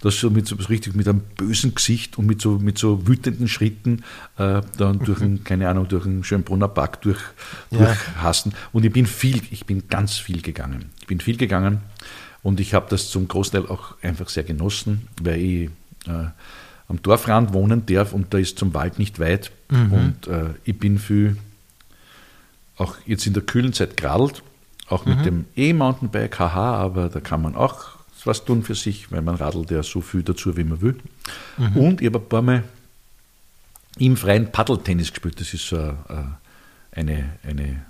Das so mit so richtig mit einem bösen Gesicht und mit so, mit so wütenden Schritten äh, dann durch einen, keine Ahnung, durch einen Schönbrunner Park durch, ja. Und ich bin viel, ich bin ganz viel gegangen. Bin viel gegangen und ich habe das zum Großteil auch einfach sehr genossen, weil ich äh, am Dorfrand wohnen darf und da ist zum Wald nicht weit. Mhm. Und äh, ich bin viel, auch jetzt in der kühlen Zeit geradelt, auch mit mhm. dem E-Mountainbike, haha, aber da kann man auch was tun für sich, weil man radelt ja so viel dazu, wie man will. Mhm. Und ich habe ein paar Mal im freien Paddeltennis gespielt. Das ist so eine, äh, eine,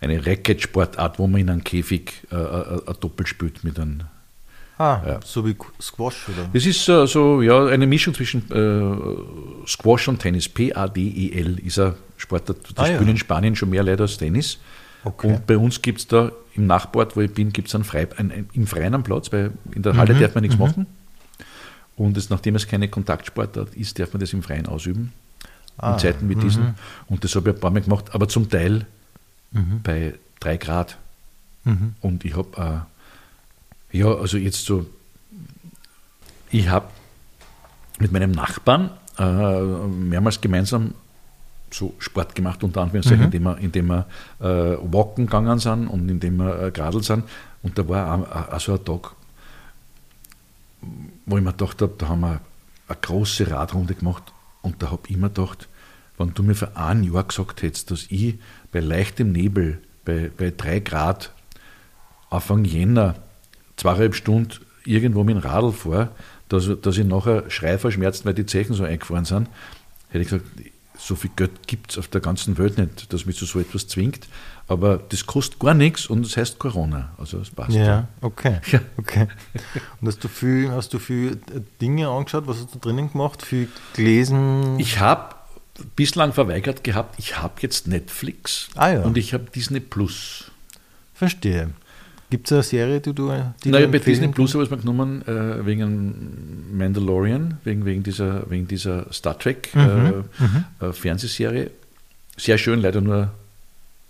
eine Racket-Sportart, wo man in einem Käfig äh, äh ein Doppel spielt mit einem. Ah, ja. so wie Squash, oder? Das ist äh, so, ja, eine Mischung zwischen äh, Squash und Tennis. P-A-D-E-L ist ein Sportart. Das ah, spielen ja. in Spanien schon mehr Leute als Tennis. Okay. Und bei uns gibt es da im Nachbart, wo ich bin, gibt es einen Frei, ein, ein, im Freien am Platz, weil in der Halle mhm. darf man nichts mhm. machen. Und es, nachdem es keine Kontaktsportart ist, darf man das im Freien ausüben. Ah. In Zeiten wie diesen. Mhm. Und das habe ich ein paar Mal gemacht, aber zum Teil mhm. bei drei Grad. Mhm. Und ich habe, äh, ja, also jetzt so, ich habe mit meinem Nachbarn äh, mehrmals gemeinsam so Sport gemacht, unter Anführungszeichen, mhm. indem wir, indem wir äh, walken gegangen sind und indem wir äh, geradelt sind. Und da war auch, so ein Tag, wo ich mir gedacht habe, da haben wir eine große Radrunde gemacht und da habe ich mir gedacht, wenn du mir vor einem Jahr gesagt hättest, dass ich bei leichtem Nebel, bei, bei drei Grad, Anfang Jänner, zweieinhalb Stunden irgendwo mit dem Radl fahre, dass, dass ich nachher Schrei verschmerzt, weil die Zechen so eingefahren sind, hätte ich gesagt, so viel Geld gibt es auf der ganzen Welt nicht, dass mich zu so etwas zwingt. Aber das kostet gar nichts und das heißt Corona. Also das passt. Ja, okay. Ja. okay. Und hast du, viel, hast du viel Dinge angeschaut? Was hast du drinnen gemacht? Viel gelesen? Ich habe bislang verweigert gehabt, ich habe jetzt Netflix ah, ja. und ich habe Disney Plus. Verstehe. Gibt es eine Serie, die du. Die naja, bei Disney Plus habe ich es mir genommen äh, wegen Mandalorian, wegen, wegen, dieser, wegen dieser Star Trek mhm, äh, mhm. äh, Fernsehserie. Sehr schön, leider nur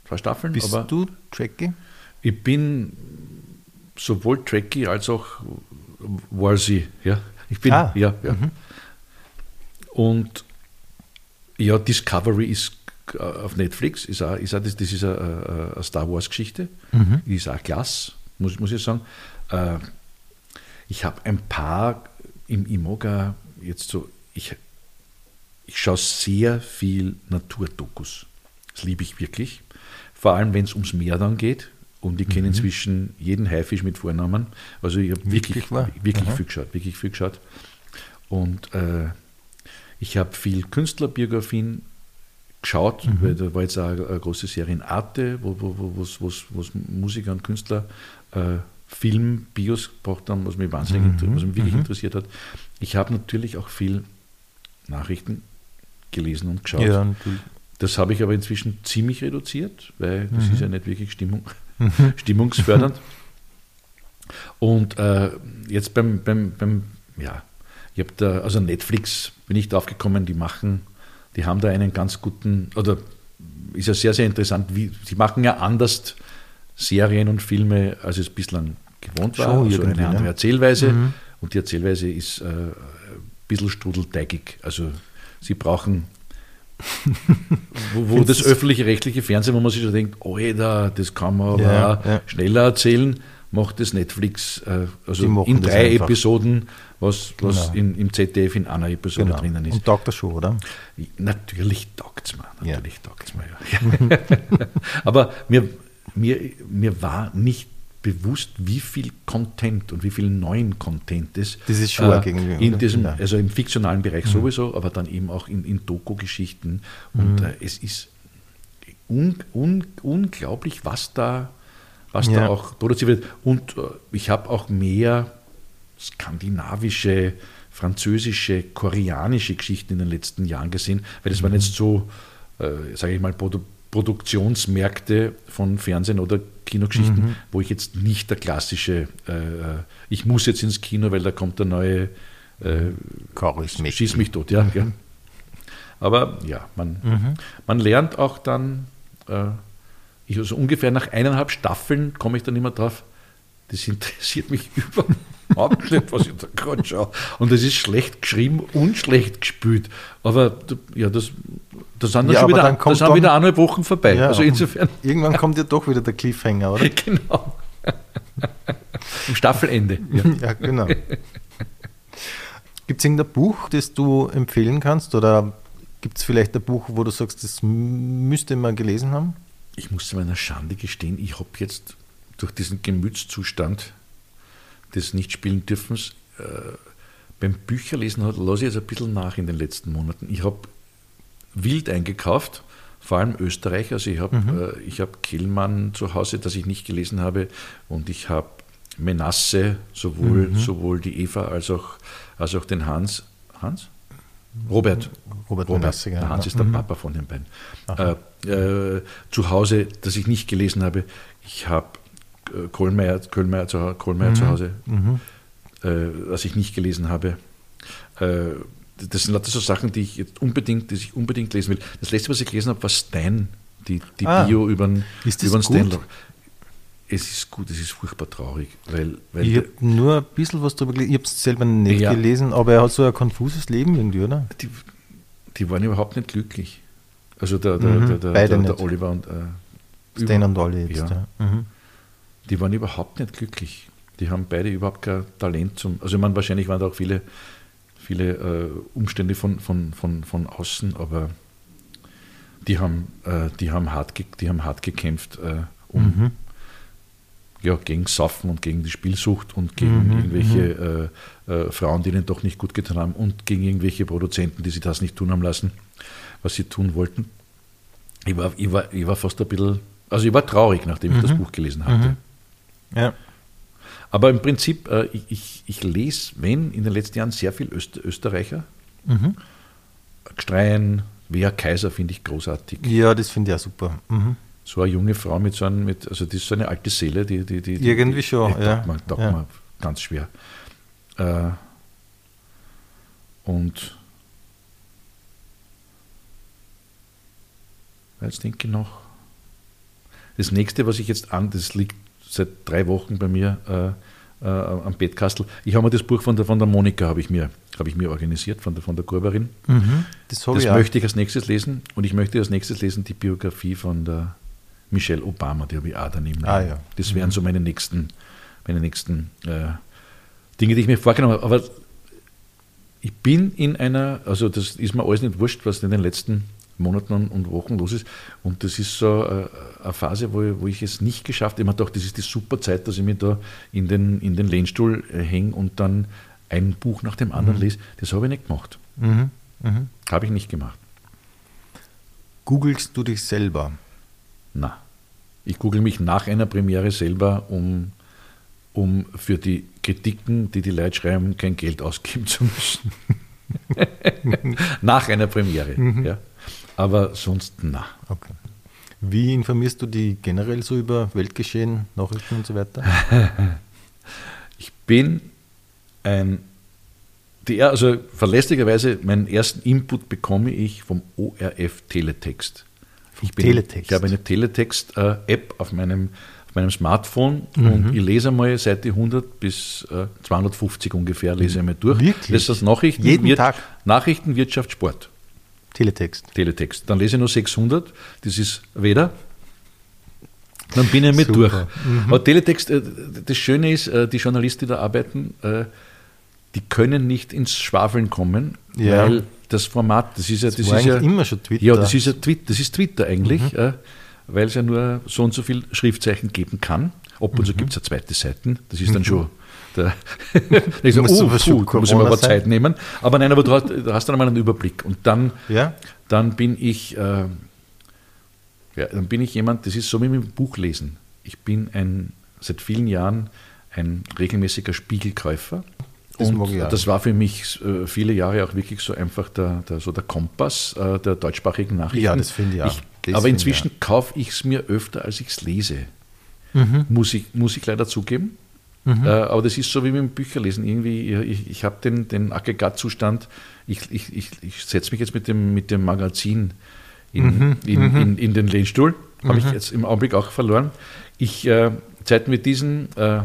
zwei Staffeln. Bist du Trekkie? Ich bin sowohl Trekkie als auch Warsy. Ja, ich bin, ah. ja, ja. Mhm. Und ja, Discovery ist äh, auf Netflix, ist auch, ist auch, das, das ist eine, eine Star Wars-Geschichte, mhm. die ist auch klasse, muss, muss ich sagen. Äh, ich habe ein paar im Imoga jetzt so, ich, ich schaue sehr viel Naturdokus. Das liebe ich wirklich. Vor allem, wenn es ums Meer dann geht. Und ich kenne mhm. inzwischen jeden Haifisch mit Vornamen. Also ich habe wirklich, wirklich, wirklich viel geschaut, wirklich viel geschaut. Und äh, ich habe viel Künstlerbiografien geschaut, mhm. weil da war jetzt auch eine, große Serie in Arte, wo, wo, wo was, Musiker und Künstler äh, Film, Bios gebracht haben, was mich wahnsinnig, mhm. was mich wirklich mhm. interessiert hat. Ich habe natürlich auch viel Nachrichten gelesen und geschaut. Ja, Das habe ich aber inzwischen ziemlich reduziert, weil das Mhm. ist ja nicht wirklich Stimmung, stimmungsfördernd. Und äh, jetzt beim, beim, beim, ja, ich habe da, also Netflix bin ich drauf gekommen, die machen, die haben da einen ganz guten, oder ist ja sehr, sehr interessant, wie, sie machen ja anders Serien und Filme, als es bislang gewohnt war, Schon also eine andere ne? Erzählweise. Und die Erzählweise ist äh, ein bisschen strudelteigig. Also sie brauchen, wo, wo das öffentliche rechtliche Fernsehen, wo man sich schon denkt, oh da, das kann man aber Ja, schneller erzählen, macht das Netflix äh, also in drei. Episoden, was, was Genau. in, im ZDF in einer Episode Genau. drinnen ist. Und taugt das schon, oder? Natürlich taugt es mir, Ja. natürlich taugt's mir, ja. Aber mir, mir, mir war nicht bewusst, wie viel Content und wie viel neuen Content es Das ist schon arg irgendwie, in diesem, Ja. also im fiktionalen Bereich sowieso, aber dann eben auch in, in Doku-Geschichten. Und äh, es ist un, un, unglaublich, was da, was Ja. da auch produziert wird. Und äh, ich habe auch mehr skandinavische, französische, koreanische Geschichten in den letzten Jahren gesehen, weil das waren jetzt so, äh, sage ich mal, Produ Produktionsmärkte von Fernsehen oder Kinogeschichten, wo ich jetzt nicht der klassische, äh, äh, ich muss jetzt ins Kino, weil da kommt der neue äh. Schieß mich tot, ja. gell. Aber ja, man, man lernt auch dann, äh, ich, also ungefähr nach eineinhalb Staffeln komme ich dann immer drauf, das interessiert mich überhaupt nicht, was ich da gerade schaue. Und das ist schlecht geschrieben und schlecht gespielt. Aber ja, das, das sind Ja, schon wieder, dann das sind dann- wieder eineinhalb Wochen vorbei. Ja, also insofern, Irgendwann kommt ja doch wieder der Cliffhanger, oder? genau. Im Staffelende. Ja. Ja, genau. Gibt es irgendein Buch, das du empfehlen kannst? Oder gibt es vielleicht ein Buch, wo du sagst, das müsste man gelesen haben? Ich muss zu meiner Schande gestehen, ich habe jetzt durch diesen Gemütszustand des Nicht-Spielen-Dürfens äh, beim Bücherlesen hat, lasse ich jetzt ein bisschen nach in den letzten Monaten. Ich habe wild eingekauft, vor allem Österreich. Also ich habe äh, ich hab Kellmann zu Hause, das ich nicht gelesen habe, und ich habe Menasse, sowohl, sowohl die Eva als auch, als auch den Hans. Hans? Robert. Robert Menasse, Der genau. Hans ist der Papa von den beiden. Äh, äh, zu Hause, das ich nicht gelesen habe. Ich habe äh, Kohlmeier, Kohlmeier, zu, Kohlmeier zu Hause, äh, was ich nicht gelesen habe. Äh, das sind lauter so Sachen, die ich jetzt unbedingt, die ich unbedingt lesen will. Das letzte, was ich gelesen habe, war Stein, die, die Ah. Bio über den? Stanley. Es ist gut, es ist furchtbar traurig, weil, weil Ich habe nur ein bisschen was drüber gelesen. Ich habe es selber nicht Ja. gelesen, aber er hat so ein konfuses Leben irgendwie, oder? die, die waren überhaupt nicht glücklich. Also der, der, Mhm, der, der, beide der. Oliver und äh, Stan und Olli jetzt. Ja. Ja. Mhm. Die waren überhaupt nicht glücklich. Die haben beide überhaupt kein Talent zum. Also, ich meine, wahrscheinlich waren da auch viele, viele äh, Umstände von, von, von, von außen, aber die haben, äh, die haben, hart, ge die haben hart gekämpft, äh, um Mhm. ja, gegen Saufen und gegen die Spielsucht und gegen Mhm, irgendwelche äh, äh, Frauen, die ihnen doch nicht gut getan haben und gegen irgendwelche Produzenten, die sie das nicht tun haben lassen, was sie tun wollten. Ich war, ich war, ich war fast ein bisschen, also ich war traurig, nachdem ich das Buch gelesen hatte. Ja. Aber im Prinzip, äh, ich, ich, ich lese, wenn, in den letzten Jahren sehr viel Öst, Österreicher. Mhm. Gstreien, Wea Kaiser finde ich großartig. ja, das finde ich auch super. Mhm. So eine junge Frau mit so einem, mit, also die ist so eine alte Seele, die, die, die, die Irgendwie schon, die, ja. taugt man, Ja. man ganz schwer. Äh, und jetzt denke ich noch. Das nächste, was ich jetzt an, das liegt seit drei Wochen bei mir äh, äh, am Bettkastel. Ich habe mir das Buch von der, von der Monika habe ich mir, habe ich mir organisiert, von der, von der Kurberin. Mhm. Das Das ich möchte ich als nächstes lesen und ich möchte als nächstes lesen die Biografie von der Michelle Obama, die habe ich auch daneben. Ah, ja. Das wären so meine nächsten, meine nächsten äh, Dinge, die ich mir vorgenommen habe. Aber ich bin in einer, also das ist mir alles nicht wurscht, was in den letzten Monaten und- Wochen los ist. Und das ist so äh, eine Phase, wo ich, wo ich es nicht geschafft habe. Ich habe gedacht, das ist die super Zeit, dass ich mich da in den, in den Lehnstuhl äh, hänge und dann ein Buch nach dem anderen lese. Das habe ich nicht gemacht. Mhm. Mhm. Habe ich nicht gemacht. Googlest du dich selber? Na, ich google mich nach einer Premiere selber, um, um für die Kritiken, die die Leute schreiben, kein Geld ausgeben zu müssen. nach einer Premiere. Ja. Aber sonst na. Okay. Wie informierst du die generell so über Weltgeschehen, Nachrichten und so weiter? ich bin ein, die, also verlässlicherweise, meinen ersten Input bekomme ich vom ORF Teletext. Ich, bin, Teletext. ich habe eine Teletext-App auf meinem, auf meinem Smartphone mhm. und ich lese mal Seite 100 bis äh, 250 ungefähr, lese ich mal durch. Wirklich? Das ist Nachrichten, Jeden Wir, Tag? Nachrichten, Wirtschaft, Sport. Teletext. Teletext. Dann lese ich nur 600, das ist weder. Dann bin ich mit durch. Mhm. Aber Teletext, äh, das Schöne ist, äh, die Journalisten, die da arbeiten, äh, die können nicht ins Schwafeln kommen, Ja. weil das Format, das ist ja, das war ist ja immer schon Twitter. Ja, das ist ja Twitter, das ist Twitter eigentlich, Mhm. weil es ja nur so und so viel Schriftzeichen geben kann. Ab und zu gibt es ja zweite Seiten, das ist dann schon. Da ja, Mhm. Muss oh, puh, da muss ich mir aber sein? Zeit nehmen. Aber nein, aber du hast, du hast dann einmal einen Überblick. Und dann, Ja? dann bin ich, äh, ja, dann bin ich jemand, das ist so wie mit dem Buchlesen. Ich bin ein, seit vielen Jahren ein regelmäßiger Spiegelkäufer. Das und ich auch. das war für mich äh, viele Jahre auch wirklich so einfach der, der, so der Kompass äh, der deutschsprachigen Nachrichten. Ja, das finde ich auch. Das aber inzwischen kaufe ich es mir öfter, als ich es lese. Mhm. Muss, ich, muss ich leider zugeben. Äh, aber das ist so wie mit dem Bücherlesen. Irgendwie, ich, ich habe den, den Aggregatzustand, ich, ich, ich, ich setze mich jetzt mit dem, mit dem Magazin in, Mhm, in, in, in den Lehnstuhl. Habe ich jetzt im Augenblick auch verloren. Ich, äh, seit mit diesen äh,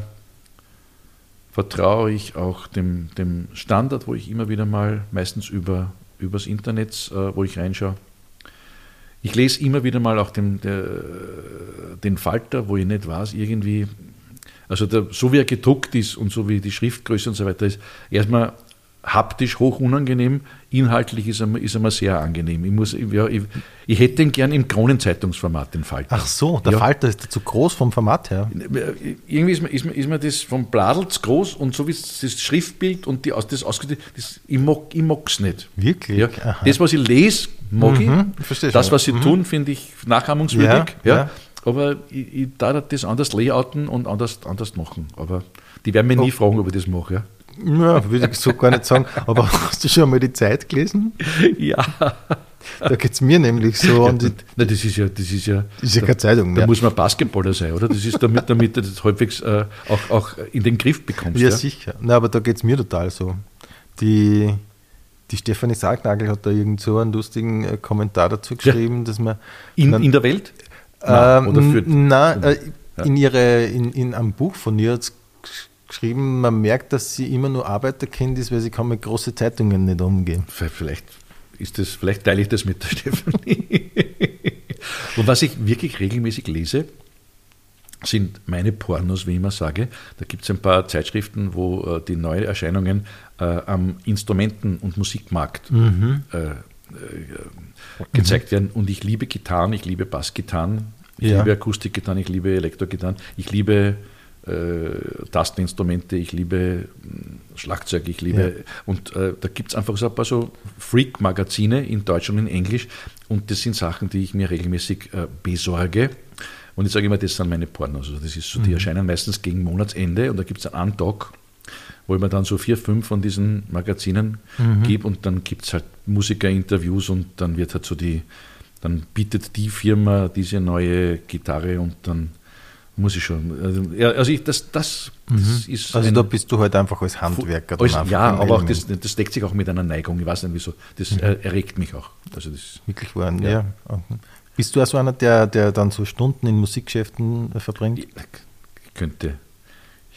vertraue ich auch dem, dem Standard, wo ich immer wieder mal, meistens über, übers Internet, äh, wo ich reinschaue. Ich lese immer wieder mal auch den, der, den Falter, wo ich nicht weiß, irgendwie, also der, so wie er gedruckt ist und so wie die Schriftgröße und so weiter ist, erstmal haptisch hoch unangenehm, inhaltlich ist er, ist er mir sehr angenehm. Ich, muss, ja, ich, ich hätte ihn gern im Kronenzeitungsformat, den Falter. Ach so, der Ja. Falter ist zu groß vom Format her. Irgendwie ist mir, ist, mir, ist mir das vom Bladel zu groß und so wie das Schriftbild und die, das ausgedrückt, das, ich mag es nicht. Wirklich? Ja. Das, was ich lese, mag Mhm, ich. verstehe Das, was sie tun, finde ich nachahmungswürdig. Ja. Aber ich, ich darf das anders layouten und anders, anders machen. Aber die werden mir nie fragen, ob ich das mache. Ja, Ja, würde ich so gar nicht sagen. Aber hast du schon mal die Zeit gelesen? ja. Da geht es mir nämlich so. Und die, Nein, das ist ja, das ist ja, das ist ja keine Zeitung da mehr. muss man Basketballer sein, oder? Das ist damit, damit du das halbwegs äh, auch, auch in den Griff bekommst. Ja, Ja, sicher. Na, aber da geht es mir total so. Die, die Stefanie Sargnagel hat da irgend so einen lustigen äh, Kommentar dazu geschrieben, dass man. In, man- in der Welt? Ähm, oder für, na, äh, Ja. in, ihre, in, in einem Buch von ihr hat geschrieben, man merkt, dass sie immer nur Arbeiterkind ist, weil sie kann mit großen Zeitungen nicht umgehen. Vielleicht ist das, vielleicht teile ich das mit der Stefanie. Und was ich wirklich regelmäßig lese, sind meine Pornos, wie ich immer sage. Da gibt es ein paar Zeitschriften, wo äh, die neuen Erscheinungen äh, am Instrumenten- und Musikmarkt äh, äh, gezeigt werden. Und ich liebe Gitarren, ich liebe Bassgitarren, ich Ja. liebe Akustikgitarren, ich liebe Elektrogitarren, ich liebe äh, Tasteninstrumente, ich liebe mh, Schlagzeug, ich liebe. Ja. Und äh, da gibt es einfach so ein paar so Freak-Magazine in Deutsch und in Englisch. Und das sind Sachen, die ich mir regelmäßig äh, besorge. Und ich sage immer, das sind meine Pornos. Also das ist so, die erscheinen meistens gegen Monatsende und da gibt es einen Antag, wo ich mir dann so vier, fünf von diesen Magazinen gebe und dann gibt es halt Musikerinterviews und dann wird halt so die, dann bietet die Firma diese neue Gitarre und dann muss ich schon. Also, ja, also ich, das, das, das ist Also ein- da bist du halt einfach als Handwerker. als, ja, aber auch das, das deckt sich auch mit einer Neigung. Ich weiß nicht wieso. Das äh, erregt mich auch. Also das, Wirklich waren, ja. Ja. Bist du auch so einer, der, der dann so Stunden in Musikgeschäften verbringt? ich, ich könnte,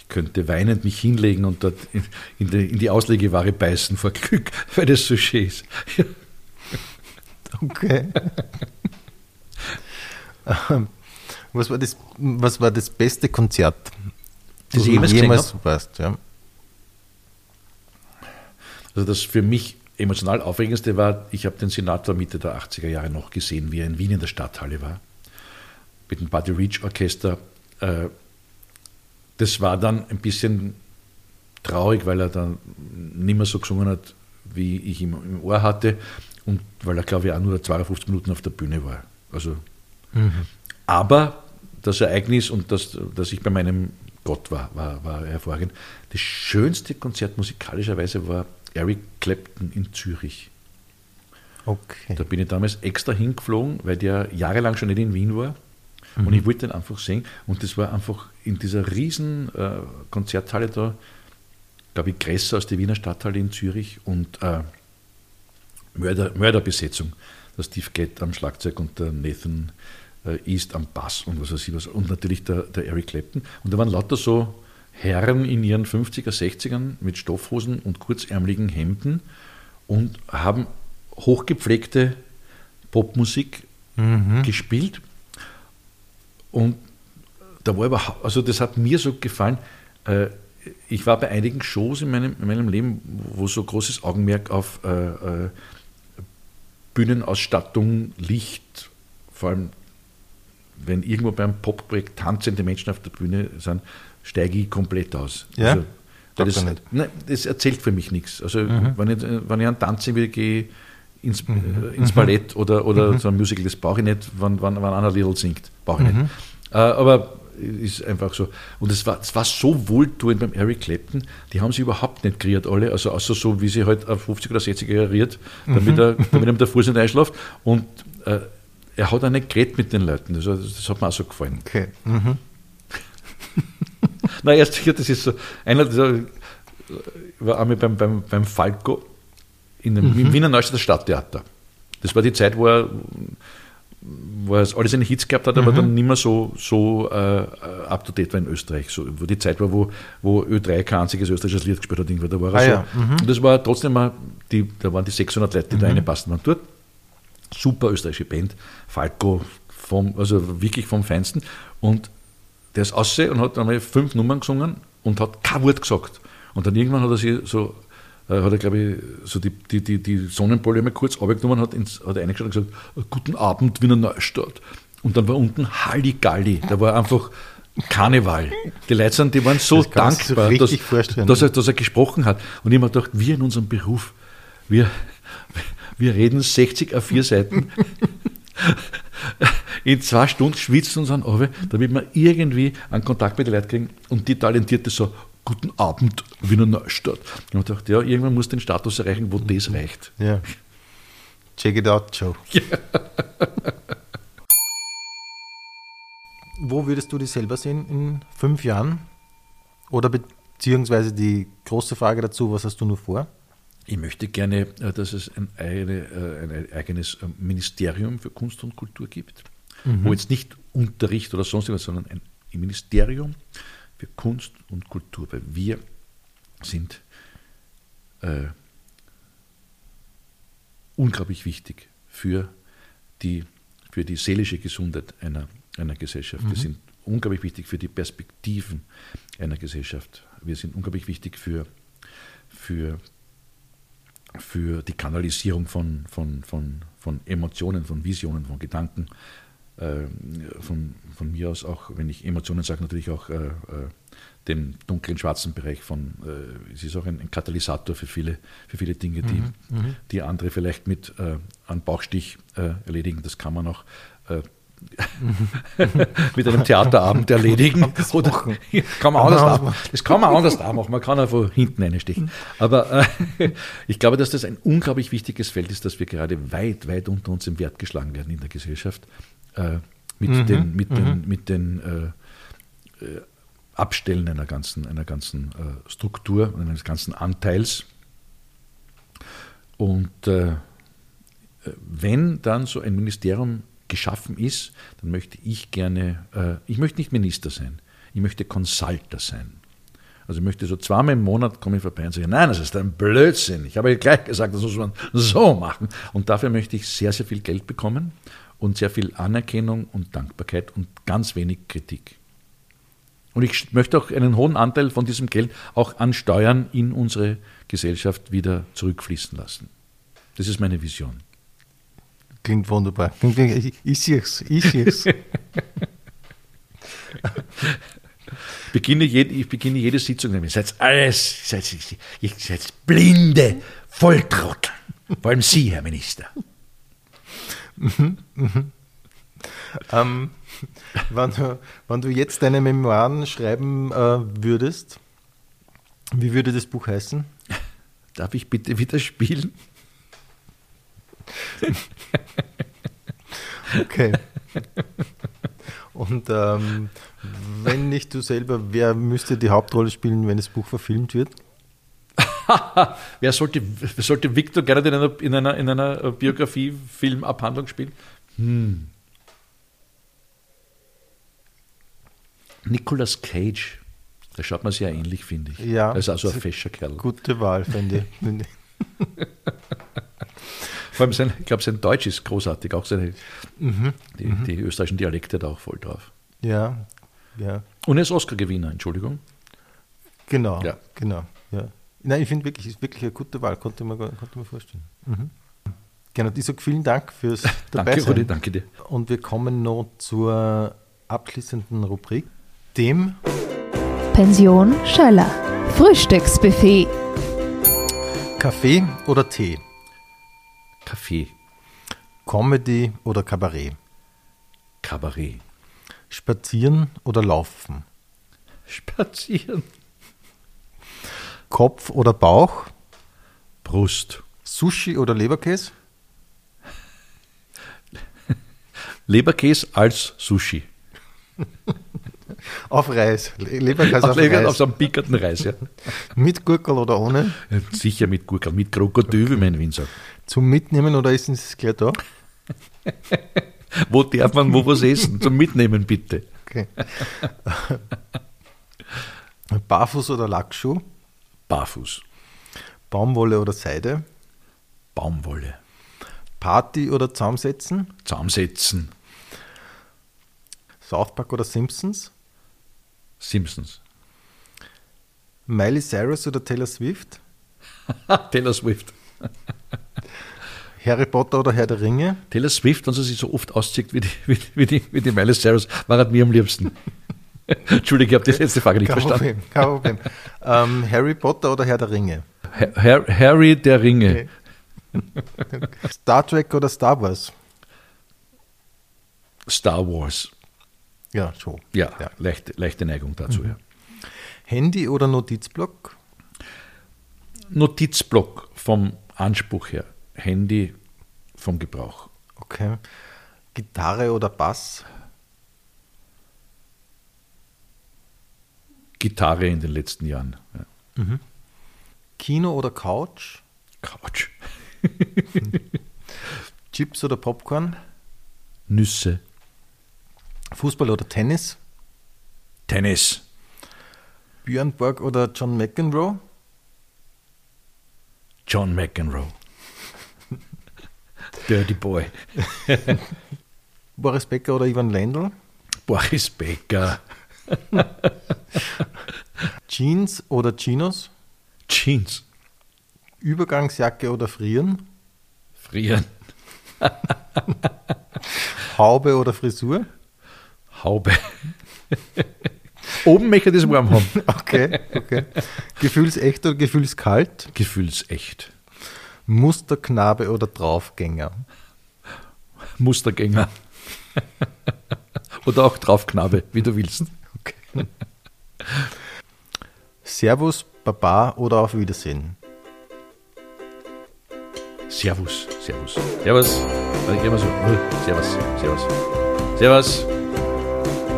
ich könnte weinend mich hinlegen und dort in, in, die, in die Auslegeware beißen vor Glück, weil das so schön ist. Okay. Ähm, was, war das, was war das beste Konzert, Das du jemals jemals warst? Ja. Also das für mich emotional aufregendste war, ich habe den Senator Mitte der 80er Jahre noch gesehen, wie er in Wien in der Stadthalle war, mit dem Buddy Rich Orchester. Äh, Das war dann ein bisschen traurig, weil er dann nicht mehr so gesungen hat, wie ich ihm im Ohr hatte und weil er, glaube ich, auch nur 52 Minuten auf der Bühne war. Also, Aber das Ereignis und das, dass ich bei meinem Gott war, war, war hervorragend. Das schönste Konzert musikalischerweise war Eric Clapton in Zürich. Okay. Da bin ich damals extra hingeflogen, weil der jahrelang schon nicht in Wien war. Mhm. Und ich wollte den einfach sehen. Und das war einfach in dieser riesen äh, Konzerthalle da, glaube ich, Gresser aus der Wiener Stadthalle in Zürich und äh, Mörder, Mörderbesetzung. Der Steve Gett am Schlagzeug und der Nathan äh, East am Bass und was weiß ich was. Und natürlich der, der Eric Clapton. Und da waren lauter so Herren in ihren 50er, 60ern mit Stoffhosen und kurzärmeligen Hemden und haben hochgepflegte Popmusik mhm. gespielt. Und da war überhaupt, also das hat mir so gefallen. Äh, ich war bei einigen Shows in meinem, in meinem Leben, wo so großes Augenmerk auf äh, äh, Bühnenausstattung, Licht, vor allem wenn irgendwo beim Popprojekt tanzende Menschen auf der Bühne sind, steige ich komplett aus. Ja? Also, das, nein, das erzählt für mich nichts. Also mhm. wenn, ich, wenn ich an Tanzen will, gehe ins, mhm. äh, ins Ballett oder, oder mhm. so ein Musical, das brauche ich nicht, wenn, wenn, wenn einer Little singt. Brauche ich nicht. Mhm. Äh, aber ist einfach so. Und es war, es war so wohltuend beim Eric Clapton, die haben sich überhaupt nicht kreiert alle, also außer so, wie sie halt auf 50 oder 60 riert, damit, mhm. er, damit mit der Fuß nicht einschläft. Und äh, er hat auch nicht geredet mit den Leuten. Das, das hat mir auch so gefallen. Okay. Mhm. Na, erst hier, das ist so, einer dieser, war einmal beim, beim, beim Falco in dem, mhm. im Wiener Neustädter Stadttheater. Das war die Zeit, wo er, wo er alles in Hits gehabt hat, aber mhm. dann nicht mehr so, so äh, up to date war in Österreich. So, wo die Zeit war, wo, wo Ö3 kein einziges österreichisches Lied gespielt hat, irgendwo, da war er ah, so. Ja. Mhm. Und das war trotzdem mal, die, da waren die 600 Leute, die da eine passten waren dort. Super österreichische Band, Falco, vom, also wirklich vom Feinsten. Und der ist aussehen und hat einmal fünf Nummern gesungen und hat kein Wort gesagt. Und dann irgendwann hat er sich so, hat er glaube ich, so die, die, die, die Sonnenbolle einmal kurz abgenommen, hat, ins, hat eingeschaut und gesagt, guten Abend, Wiener Neustadt. Und dann war unten Halligalli, da war einfach Karneval. Die Leute sind, die waren so das dankbar, dass, dass, er, dass er gesprochen hat. Und ich habe mir gedacht, wir in unserem Beruf, wir, wir reden 60 auf vier Seiten. in zwei Stunden schwitzt uns an, damit wir irgendwie einen Kontakt mit den Leuten kriegen und die Talentierte so, guten Abend, Wiener Neustadt. Und ich dachte, ja, irgendwann muss den Status erreichen, wo das reicht. Ja. Check it out, Joe. Ja. wo würdest du dich selber sehen in fünf Jahren? Oder beziehungsweise die große Frage dazu, was hast du nur vor? Ich möchte gerne, äh, dass es ein, eigene, äh, ein eigenes äh, Ministerium für Kunst und Kultur gibt, mhm. wo jetzt nicht Unterricht oder sonst was, sondern ein Ministerium für Kunst und Kultur, weil wir sind äh, unglaublich wichtig für die, für die seelische Gesundheit einer, einer Gesellschaft. Mhm. Wir sind unglaublich wichtig für die Perspektiven einer Gesellschaft. Wir sind unglaublich wichtig für, für für die Kanalisierung von, von, von, von Emotionen, von Visionen, von Gedanken. Äh, von, von mir aus auch, wenn ich Emotionen sage, natürlich auch äh, äh, den dunklen, schwarzen Bereich von, äh, es ist auch ein, ein, Katalysator für viele, für viele Dinge, die, mhm, mhm. die andere vielleicht mit äh, einem Bauchstich äh, erledigen. Das kann man auch mit einem Theaterabend erledigen. Oder, kann man anders da, das kann man anders da machen, man kann einfach hinten einstechen. Aber äh, ich glaube, dass das ein unglaublich wichtiges Feld ist, dass wir gerade weit, weit unter uns im Wert geschlagen werden in der Gesellschaft. Äh, mit, mhm, den, mit, mhm. den, mit den äh, äh, Abstellen einer ganzen, einer ganzen äh, Struktur, eines ganzen Anteils. Und äh, wenn dann so ein Ministerium geschaffen ist, dann möchte ich gerne, äh, ich möchte nicht Minister sein, ich möchte Consulter sein. Also ich möchte so zweimal im Monat komme ich vorbei und sage, nein, das ist ein Blödsinn. Ich habe ja gleich gesagt, das muss man so machen. Und dafür möchte ich sehr, sehr viel Geld bekommen und sehr viel Anerkennung und Dankbarkeit und ganz wenig Kritik. Und ich möchte auch einen hohen Anteil von diesem Geld auch an Steuern in unsere Gesellschaft wieder zurückfließen lassen. Das ist meine Vision. Klingt wunderbar. Ich, ich sehe es. Ich sehe es. beginne jede, ich beginne jede Sitzung damit. Ihr seid alles, ihr seid, ihr seid blinde Volltrottel. Vor allem Sie, Herr Minister. Mhm, mhm. Ähm, wenn, du, wenn du jetzt deine Memoiren schreiben äh, würdest, wie würde das Buch heißen? Darf ich bitte wieder spielen? Okay. Und ähm, wenn nicht du selber, wer müsste die Hauptrolle spielen, wenn das Buch verfilmt wird? wer sollte, wer sollte Victor gerne in einer, in einer, in einer Biografie-Filmabhandlung spielen? Hm. Nicolas Cage. Da schaut man sehr ähnlich, finde ich. Ja. Er ist also ein fescher Kerl. Gute Wahl, finde ich. Vor allem sein, ich glaube, sein Deutsch ist großartig, auch seine, mhm. Die, mhm. die, österreichischen Dialekte da auch voll drauf. Ja, ja. Und er ist Oscar-Gewinner, Entschuldigung. Genau, ja. genau, ja. Nein, ich finde wirklich, ist wirklich eine gute Wahl, konnte man, konnte man vorstellen. Mhm. Genau, ich sage vielen Dank fürs dabei Danke, Rudi, danke dir. Und wir kommen noch zur abschließenden Rubrik, dem Pension Schöller. Frühstücksbuffet. Kaffee oder Tee? Kaffee. Comedy oder Kabarett? Kabarett. Spazieren oder Laufen? Spazieren. Kopf oder Bauch? Brust. Sushi oder Leberkäse? Leberkäse als Sushi. auf Reis. Leberkäse auf, auf Reis. Auf so einem pickerten Reis, ja. mit Gurkel oder ohne? Sicher mit Gurkel, mit Krokodil, wie mein Wien sagt. Zum Mitnehmen oder essen Sie es gleich da? wo darf man wo was essen? Zum Mitnehmen bitte. Okay. Barfuß oder Lackschuh? Barfuß. Baumwolle oder Seide? Baumwolle. Party oder Zusammensetzen? Zusammensetzen. South Park oder Simpsons? Simpsons. Miley Cyrus oder Taylor Swift? Taylor Swift. Harry Potter oder Herr der Ringe? Taylor Swift, wenn sie sich so oft auszieht wie die, wie, wie die, wie die Miley Cyrus, war mir am liebsten. Entschuldige, ich habe die letzte Frage nicht kein verstanden. Problem, kein Problem. Ähm, Harry Potter oder Herr der Ringe? Her Harry der Ringe. Okay. Star Trek oder Star Wars? Star Wars. Ja, schon. Ja, ja. Leichte, leichte Neigung dazu, mhm. ja. Handy oder Notizblock? Notizblock vom Anspruch her. Handy vom Gebrauch. Okay. Gitarre oder Bass? Gitarre in den letzten Jahren. Ja. Mhm. Kino oder Couch? Couch. Chips oder Popcorn? Nüsse. Fußball oder Tennis? Tennis. Björn Borg oder John McEnroe? John McEnroe. Dirty Boy. Boris Becker oder Ivan Lendl? Boris Becker. Jeans oder Chinos? Jeans. Übergangsjacke oder Frieren? Frieren. Haube oder Frisur? Haube. Oben möchte ich das warm haben. Okay, okay. Gefühlsecht oder gefühlskalt? Gefühlsecht. Musterknabe oder Draufgänger? Mustergänger. oder auch Draufknabe, wie du willst. Servus, Baba oder auf Wiedersehen? Servus, Servus. Servus. Gehen wir so. Servus, Servus. Servus.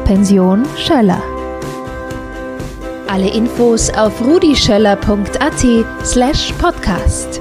Pension Schöller. Alle Infos auf rudischöller.at slash podcast.